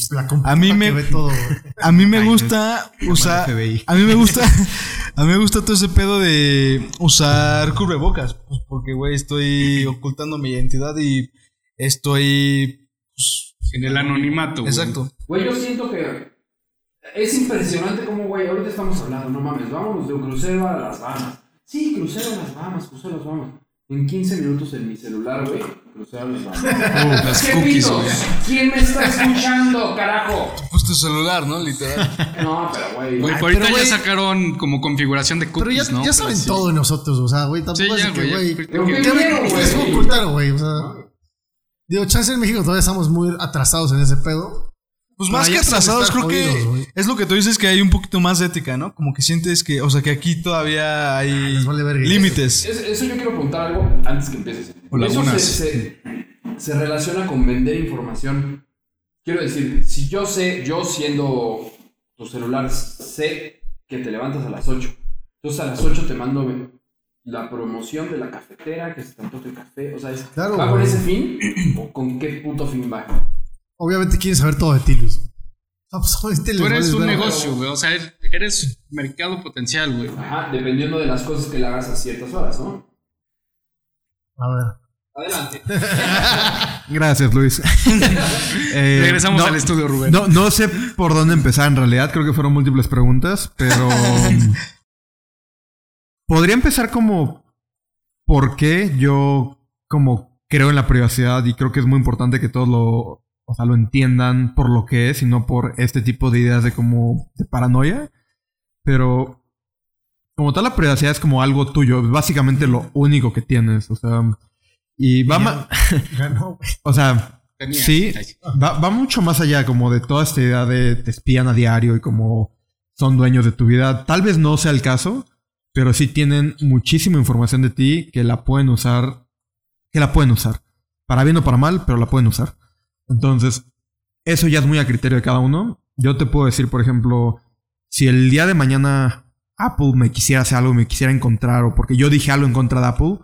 La A mí me- que ve todo, güey. [LAUGHS] a mí me Ay, gusta usar. A mí me gusta. [LAUGHS] A mí me gusta todo ese pedo de usar cubrebocas. Pues porque, güey, estoy ocultando mi identidad y estoy. pues, En el anonimato, güey. Exacto. Güey, yo siento que es impresionante como, güey, ahorita estamos hablando, no mames, vámonos de un crucero a las Bahamas. Sí, crucero las Bahamas, crucero las Bahamas. En 15 minutos en mi celular, güey, crucero las Bahamas. las ¿Qué cookies, güey. ¿Quién me está escuchando, carajo? Pues tu celular, ¿no? Literal. No, pero güey. Güey, ahorita pero, ya sacaron como configuración de Pero cookies, ya, ¿no? ya saben Pero todo de nosotros, o sea, güey. Tampoco Sí, es ya, que, güey. Pero ¿Qué qué ¿Qué miedo, me güey. quieres ocultar, güey? O sea, digo, chance en México todavía estamos muy atrasados en ese pedo. Pues más que atrasados, creo que es lo que tú dices que hay un poquito más de ética, ¿no? Como que sientes que, o sea, que aquí todavía hay vale verga. límites. Es- eso yo quiero preguntar algo antes que empieces. Eso se, se, se relaciona con vender información. Quiero decir, si yo sé, yo siendo tu celular, sé que te levantas a las 8. Entonces a las 8 te mando la promoción de la cafetera, que se te antoje el café. O sea, es, Claro, ¿va con ese fin o con qué puto fin va? Obviamente quieres saber todo de ti, Luis. Ah, pues, les Tú eres un negocio, güey. O sea, eres mercado potencial, güey. Ajá, dependiendo de las cosas que le hagas a ciertas horas, ¿no? A ver. Adelante. [LAUGHS] Gracias, Luis. [LAUGHS] Eh, Regresamos no- al estudio, Rubén. No, no sé por dónde empezar en realidad, creo que fueron múltiples preguntas, pero [LAUGHS] podría empezar como por qué yo como creo en la privacidad y creo que es muy importante que todos lo, o sea, lo entiendan por lo que es y no por este tipo de ideas de como de paranoia, pero como tal la privacidad es como algo tuyo, básicamente lo único que tienes, o sea, y va [LAUGHS] güey. o sea, Tenía. sí, Ay, sí. va, va mucho más allá como de toda esta idea de te espían a diario y como son dueños de tu vida. Tal vez no sea el caso, pero sí tienen muchísima información de ti que la pueden usar, que la pueden usar. Para bien o para mal, pero la pueden usar. Entonces, eso ya es muy a criterio de cada uno. Yo te puedo decir, por ejemplo, si el día de mañana Apple me quisiera hacer algo, me quisiera encontrar, o porque yo dije algo en contra de Apple,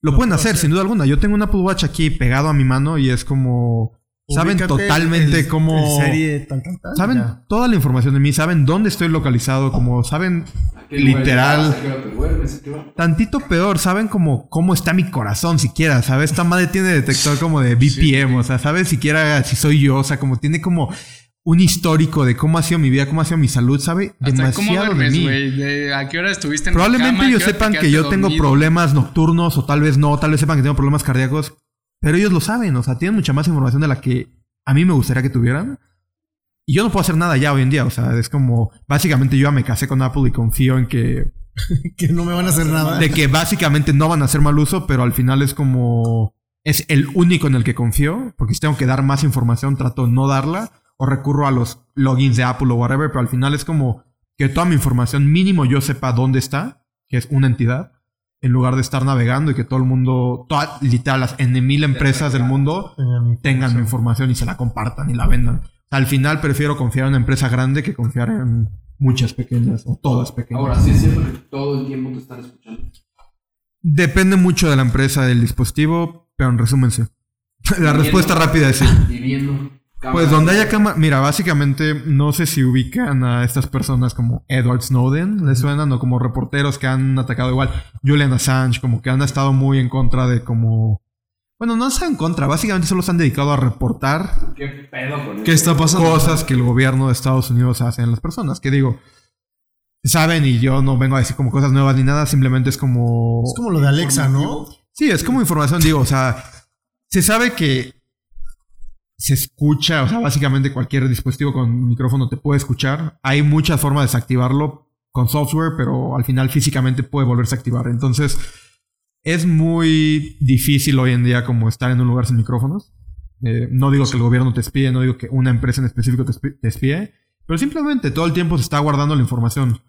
lo pueden hacer, sin duda alguna. Yo tengo un Apple Watch aquí pegado a mi mano y es como... Saben Ubícate totalmente el- cómo... el serie tal, tal, tal, Saben ya. toda la información de mí, saben dónde estoy localizado, como saben ¿A qué lugar Literal. tantito peor, saben como cómo está mi corazón siquiera, ¿sabes? Esta madre tiene detector como de BPM, o sea, sabe siquiera si soy yo, o sea, como tiene como un histórico de cómo ha sido mi vida, cómo ha sido mi salud, sabe Hasta cómo demasiado de duermes, mí. De ¿A qué hora estuviste en Probablemente ellos sepan que yo tengo problemas nocturnos o tal vez no, tal vez sepan que tengo problemas cardíacos, pero ellos lo saben, o sea, tienen mucha más información de la que a mí me gustaría que tuvieran. Y yo no puedo hacer nada ya hoy en día, o sea, es como, básicamente yo ya me casé con Apple y confío en que, [LAUGHS] Que no me van a hacer nada. de que básicamente no van a hacer mal uso, pero al final es como, es el único en el que confío, porque si tengo que dar más información, trato de no darla, o recurro a los logins de Apple o whatever, pero al final es como que toda mi información mínimo yo sepa dónde está, que es una entidad, en lugar de estar navegando y que todo el mundo, toda, literal, las N mil empresas del mundo Tengan mi- información y se la compartan y la vendan. Al final prefiero confiar en una empresa grande que confiar en muchas pequeñas o todas pequeñas. Ahora, sí es cierto que todo el tiempo te están escuchando. Depende mucho de la empresa, del dispositivo, pero en resumen sí. [LAUGHS] La respuesta rápida es sí. Y viendo. Pues donde haya cámara, mira, básicamente no sé si ubican a estas personas como Edward Snowden, ¿les suenan? O como reporteros que han atacado igual, Julian Assange, como que han estado muy en contra de como... Bueno, no están en contra, básicamente solo se han dedicado a reportar ¿Qué pedo con ¿Qué eso? está pasando? cosas que el gobierno de Estados Unidos hace en las personas. Que digo, saben y yo no vengo a decir como cosas nuevas ni nada, simplemente es como... Es como lo de Alexa, ¿no? Sí, es como información, digo, o sea, se sabe que se escucha, o sea, básicamente cualquier dispositivo con micrófono te puede escuchar. Hay muchas formas de desactivarlo con software, pero al final físicamente puede volverse a activar. Entonces, es muy difícil hoy en día como estar en un lugar sin micrófonos. Eh, no digo que el gobierno te espíe, no digo que una empresa en específico te espi- te espíe, pero simplemente todo el tiempo se está guardando la información.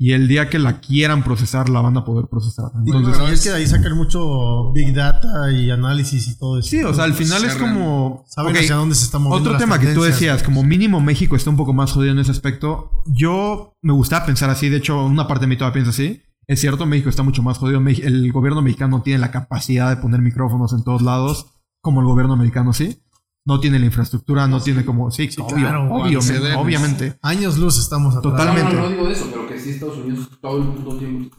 Y el día que la quieran procesar, la van a poder procesar. Entonces, Y es que de ahí sacan mucho Big Data y análisis y todo eso. Sí, o sea, al final es como. Saben hacia dónde se está moviendo. Otro las tema que tú decías, como mínimo México está un poco más jodido en ese aspecto. Yo me gustaba pensar así, de hecho, una parte de mí todavía piensa así. Es cierto, México está mucho más jodido. El gobierno mexicano no tiene la capacidad de poner micrófonos en todos lados, como el gobierno americano sí. No tiene la infraestructura, no tiene como. Sí, obvio, claro, obvio, obviamente. Años luz estamos atrás. No, Totalmente. no, no digo eso, pero que sí Estados Unidos todo el puto tiempo.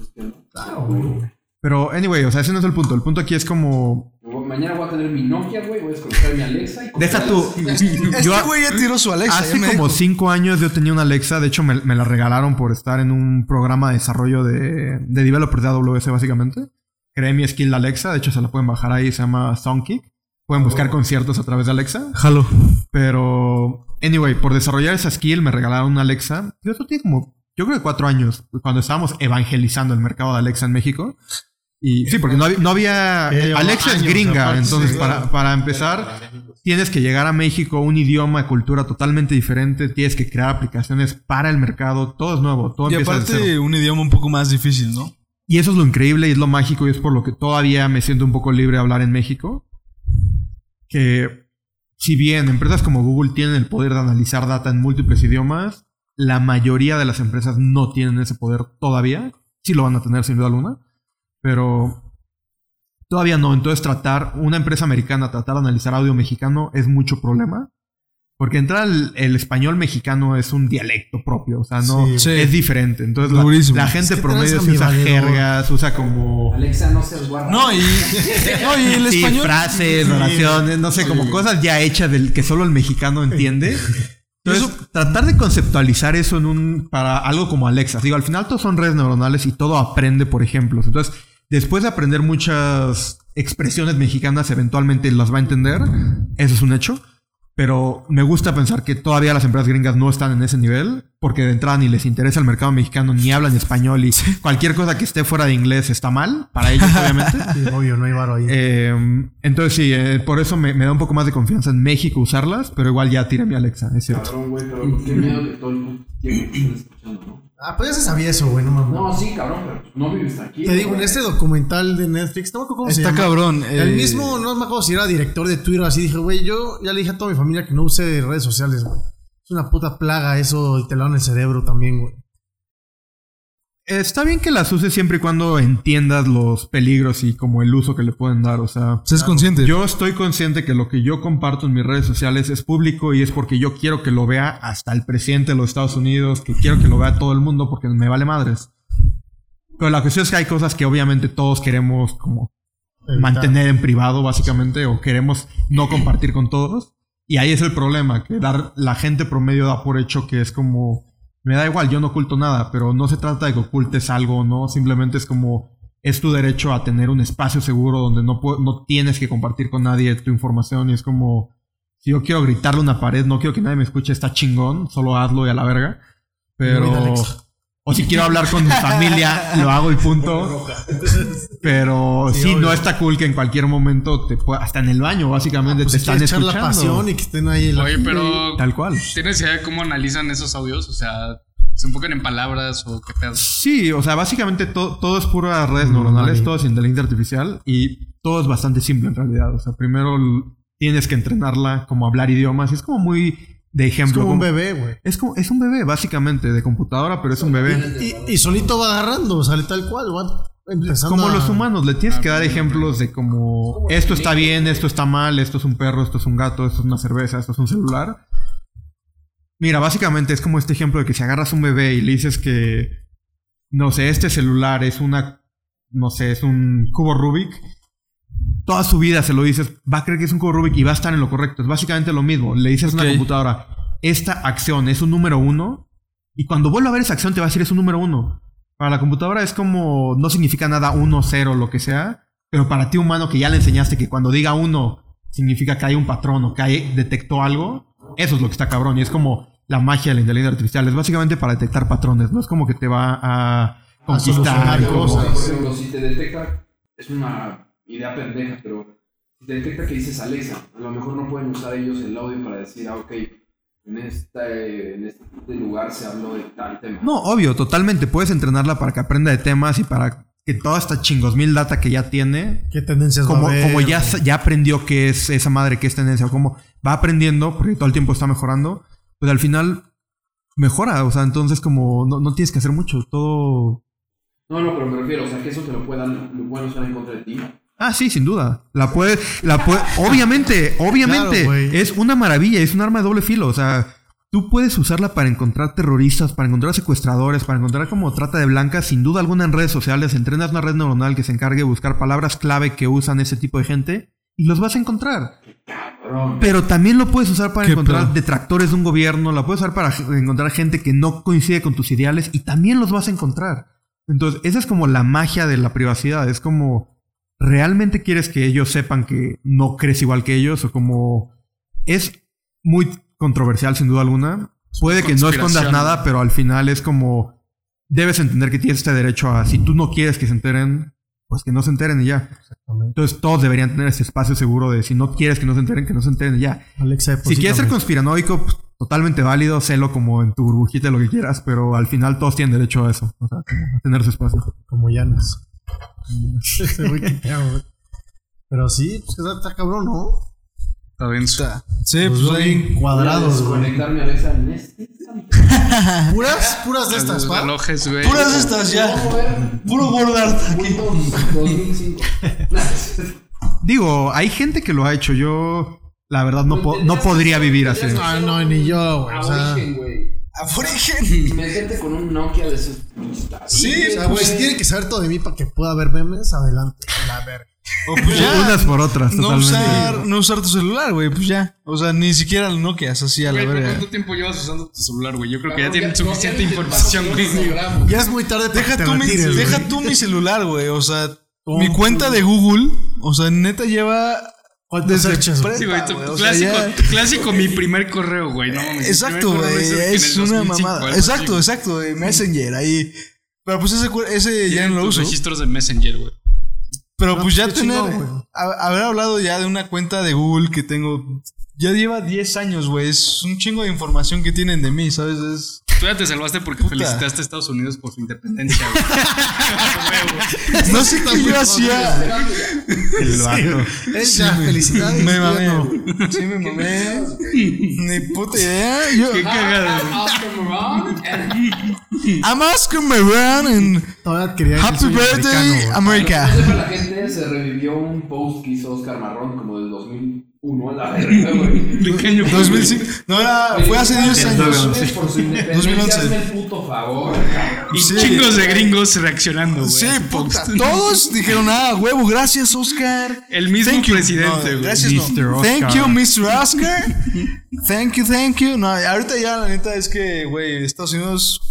Claro, güey. Pero, anyway, o sea, ese no es el punto. El punto aquí es como. Mañana voy a tener mi Nokia, güey, voy a desconectar mi Alexa y Deja tú. Este Yo- güey ya tiró su Alexa. Hace como dijo. cinco años yo tenía una Alexa. De hecho, me, me la regalaron por estar en un programa de desarrollo de, de developer de AWS, básicamente. Creé mi skill de Alexa. De hecho, se la pueden bajar ahí. Se llama Soundkick. Pueden buscar conciertos a través de Alexa. Jalo. Pero, anyway, por desarrollar esa skill me regalaron una Alexa. Yo eso tiene como, yo creo que cuatro años, cuando estábamos evangelizando el mercado de Alexa en México. Y sí, porque no había, no había Eh, Alexa es gringa, aparte, entonces sí, para, para empezar tienes que llegar a México, un idioma, cultura totalmente diferente, tienes que crear aplicaciones para el mercado, todo es nuevo, todo Y empieza de cero. aparte, un idioma un poco más difícil, ¿no? Y eso es lo increíble y es lo mágico y es por lo que todavía me siento un poco libre de hablar en México. Que si bien empresas como Google tienen el poder de analizar data en múltiples idiomas, la mayoría de las empresas no tienen ese poder todavía. Sí lo van a tener sin duda alguna, pero todavía no. Entonces tratar, una empresa americana tratar de analizar audio mexicano es mucho problema. Porque entrar el, el español mexicano es un dialecto propio, o sea, no Sí. Sí. es diferente. Entonces la, gente Es que promedio mi usa jergas, usa como Alexa, no seas guarra. No, y, [LAUGHS] no, y el sí, español. frases, oraciones, no sé, como cosas ya hechas del que solo el mexicano entiende. [LAUGHS] Entonces, tratar de conceptualizar eso en un para algo como Alexa. Digo, al final todos son redes neuronales y todo aprende por ejemplos. Entonces, después de aprender muchas expresiones mexicanas, eventualmente las va a entender. Eso es un hecho. Pero me gusta pensar que todavía las empresas gringas no están en ese nivel, porque de entrada ni les interesa el mercado mexicano, ni hablan español y [LAUGHS] cualquier cosa que esté fuera de inglés está mal para ellos, [LAUGHS] obviamente. Sí, obvio, no hay varo ahí. Eh, entonces sí, eh, por eso me, me da un poco más de confianza en México usarlas, pero igual ya tira mi Alexa, es cierto. Cabrón, güey, pero qué miedo que todo el te estén escuchando, ¿no? Ah, pues ya se sabía eso, güey, no mames. No, sí, cabrón, pero no vives aquí. Te digo, en este documental de Netflix, no me acuerdo cómo se Está llama. cabrón. El eh, mismo, no me acuerdo si era director de Twitter, así dije, güey, yo ya le dije a toda mi familia que no use redes sociales, güey. Es una puta plaga eso y te lo dan el cerebro también, güey. Está bien que las uses siempre y cuando entiendas los peligros y como el uso que le pueden dar, o sea... Seas consciente. Yo estoy consciente que lo que yo comparto en mis redes sociales es público y es porque yo quiero que lo vea hasta el presidente de los Estados Unidos, que quiero que lo vea todo el mundo porque me vale madres. Pero la cuestión es que hay cosas que obviamente todos queremos como Evitar. mantener en privado, básicamente, o queremos no compartir con todos. Y ahí es el problema, que dar la gente promedio da por hecho que es como, me da igual, yo no oculto nada, pero no se trata de que ocultes algo, ¿no? Simplemente es como, es tu derecho a tener un espacio seguro donde no, no tienes que compartir con nadie tu información y es como, si yo quiero gritarle a una pared, no quiero que nadie me escuche, está chingón, solo hazlo y a la verga. Pero... O si quiero hablar con mi familia, lo hago y punto. Pero sí, no está cool que en cualquier momento te pueda, hasta en el baño, básicamente, Pues te si están echar la escuchando. pasión y que estén ahí. la- Oye, pero. Tal cual. ¿Tienes idea de cómo analizan esos audios? O sea, ¿se enfocan en palabras o qué pedo? Sí, o sea, básicamente to- todo es puras redes Mm, neuronales, vale. todo es inteligencia artificial y todo es bastante simple en realidad. O sea, primero tienes que entrenarla como hablar idiomas y es como muy de Es ejemplo. como un bebé, güey. Es, como, es un bebé, básicamente, de computadora, pero es un bebé. Y, y solito va agarrando, sale tal cual, va empezando Como a- los humanos, le tienes que dar ejemplos de como esto está bien, esto está mal, esto es un perro, esto es un gato, esto es una cerveza, esto es un celular. Mira, básicamente es como este ejemplo de que si agarras un bebé y le dices que, no sé, este celular es una, no sé, es un cubo Rubik, toda su vida se lo dices, va a creer que es un cubo Rubik y va a estar en lo correcto. Es básicamente lo mismo. Le dices a una computadora, esta acción es un número uno, y cuando vuelva a ver esa acción te va a decir es un número uno. Para la computadora es como, no significa nada uno, cero, lo que sea, pero para ti humano que ya le enseñaste que cuando diga uno significa que hay un patrón o que hay, detectó algo, eso es lo que está cabrón. Y es como la magia de la inteligencia artificial. Es básicamente para detectar patrones, no es como que te va a conquistar. cosas. Por ejemplo, si te detecta, es una idea pendeja, pero si te detecta que dices Alexa, a lo mejor no pueden usar ellos el audio para decir, ah, ok, en este, en este lugar se habló de tal tema. No, obvio, totalmente. Puedes entrenarla para que aprenda de temas y para que toda esta chingos mil data que ya tiene, ¿Qué tendencias va como, a haber, como ya, aprendió que es esa madre que es tendencia, o como va aprendiendo, porque todo el tiempo está mejorando, pues al final mejora. O sea, entonces como no, no tienes que hacer mucho. Todo. No, no, pero me refiero, o sea, que eso te lo puedan, lo pueden usar en contra de ti. Ah, sí, sin duda. La puede, la puede, obviamente, [LAUGHS] obviamente, Claro, es una maravilla, es un arma de doble filo. O sea, tú puedes usarla para encontrar terroristas, para encontrar secuestradores, para encontrar como trata de blancas, sin duda alguna en redes sociales. Entrenas una red neuronal que se encargue de buscar palabras clave que usan ese tipo de gente y los vas a encontrar. Pero también lo puedes usar para ¿Qué encontrar detractores de un gobierno, la puedes usar para encontrar gente que no coincide con tus ideales y también los vas a encontrar. Entonces, esa es como la magia de la privacidad. Es como, ¿realmente quieres que ellos sepan que no crees igual que ellos? O como, es muy controversial sin duda alguna. Puede que no escondas nada, pero al final es como, debes entender que tienes este derecho a, si tú no quieres que se enteren, pues que no se enteren y ya. Entonces todos deberían tener ese espacio seguro de si no quieres que no se enteren, que no se enteren y ya. Alexa, Si quieres ser conspiranoico, pues, totalmente válido, sélo como en tu burbujita, lo que quieras, pero al final todos tienen derecho a eso, o sea, a tener su espacio. Como Llanos. Ese güey que te amo, güey. Pero sí, pues está, está cabrón, ¿no? Está denso. Sí, Pues pues ahí. cuadrados, güey. Puras, puras de estas, ¿va? relojes, güey. Puras estas ya. Puro bordar aquí. Windows [LAUGHS] 2005. Digo, hay gente que lo ha hecho. Yo, la verdad, no, po- no podría vivir así. Ah, no, ni yo, güey. O sea, Aborigen. Meterte con un Nokia de esos. Sí, o sea, güey, si tiene que saber todo de mí para que pueda ver memes, adelante. La verga. O pues ya. Unas por otras, No totalmente. usar, no usar tu celular, güey, pues ya. O sea, ni siquiera el Nokia, así a la Güey, ¿pero verga. ¿Cuánto tiempo llevas usando tu celular, güey? Yo creo que ya tienen suficiente ya información, güey. Ya es muy tarde para Deja que te tú, mi, retires, deja tú mi celular, güey. O sea, mi cuenta de Google, o sea, neta lleva Clásico, ya- tu clásico, mi primer correo, güey. No mames. Exacto, güey. es una 2005, mamada. Exacto, así, exacto, güey. Messenger ahí. Pero pues ese, ese ya no lo Tus uso. registros de Messenger, güey. Pero No, pues ya tener. haber hablado ya de una cuenta de Google que tengo. Ya lleva 10 años, güey. Es un chingo de información que tienen de mí, ¿sabes? Es. Tú ya te salvaste porque Puta. felicitaste a Estados Unidos por su independencia, güey. [LAUGHS] No sé qué yo hacía. El vato. Ya, felicidades. Me mamé. no. Sí, me mamé. Ni puta idea. Yo, Qué Moran. I'm Oscar Moran and Happy Birthday, America. Sepa la gente, se revivió un post que hizo Oscar Marrón como del 2001 a la verga, güey. [LAUGHS] ¿De qué año fue, 2005. No, era, fue hace 10 años. Felicidades por su independencia, 2011. hazme el puto favor, cabrón. Y Sí. chingos de gringos reaccionando, güey. Sí, puta. post. Todos dijeron, ah, huevo, gracias, Oscar. El mismo Thank you. presidente, No, güey. gracias, Mr. no. Oscar. Thank you, Mr. Oscar. thank you, thank you. No, ahorita ya la neta es que, güey, Estados Unidos.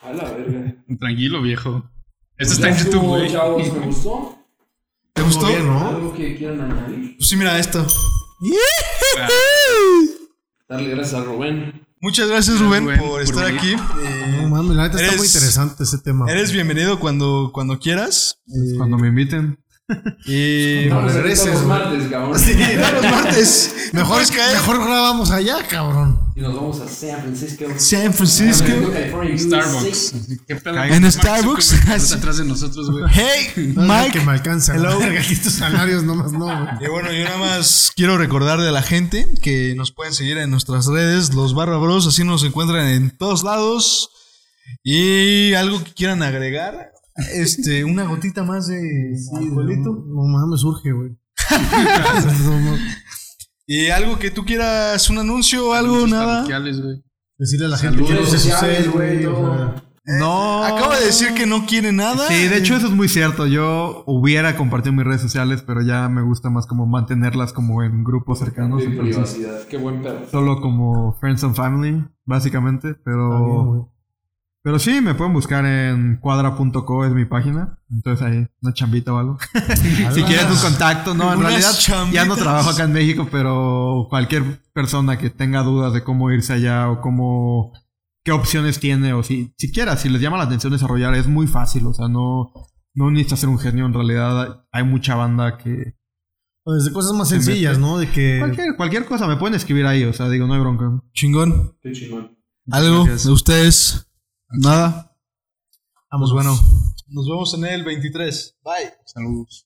A la verga. Tranquilo, viejo. Esto está en YouTube, güey. Chavos, me gustó. ¿Te gustó? bien, ¿no? ¿Algo que quieran añadir? Pues sí, mira esto. [LAUGHS] Darle gracias a Rubén. Muchas gracias, Rubén, Rubén, por por estar venir. aquí. Eh, No mames, la neta está muy interesante ese tema. eres bienvenido cuando, cuando quieras. Eh, Cuando me inviten. Y No, regreses, martes, cabrón. [LAUGHS] Sí, los martes. Mejor, Puedes caer. mejor grabamos allá, cabrón. Y nos vamos a San Francisco. San Francisco. Starbucks. USA. ¿Qué pedo? En Starbucks. Atrás de nosotros, güey. Hey, [LAUGHS] Mike. que me alcanza. Hello. Estos salarios nomás no, güey. Y bueno, yo nada más quiero recordarle a la gente que nos pueden seguir en nuestras redes, los Barra Bros, así nos encuentran en todos lados. Y algo que quieran agregar, este, una gotita más de alcoholito. No mames, urge, güey. No, [LAUGHS] no. [LAUGHS] Y algo que tú quieras, un anuncio o algo, nada. Decirle a la gente que no se sucede, güey. sea. No. Acaba de decir que no quiere nada. Sí, de hecho eso es muy cierto. Yo hubiera compartido mis redes sociales, pero ya me gusta más como mantenerlas como en grupos cercanos. De privacidad. Qué buen pedo. solo como Friends and Family, básicamente. Pero. Pero sí, me pueden buscar en cuadra.co, es mi página. Entonces ahí, una chambita o algo. [LAUGHS] si quieren un contacto, no, en realidad ya no trabajo acá en México, pero cualquier persona que tenga dudas de cómo irse allá o cómo qué opciones tiene o si siquiera si les llama la atención desarrollar es muy fácil, o sea, no no necesitas ser un genio en realidad, hay mucha banda que Desde cosas más Se sencillas. ¿no? De que. cualquier cualquier cosa me pueden escribir ahí, o sea, digo, no hay bronca. Chingón. Qué chingón. Algo Gracias. de ustedes. Nada. Vamos, Pues bueno, nos vemos en el 23. Bye. Saludos.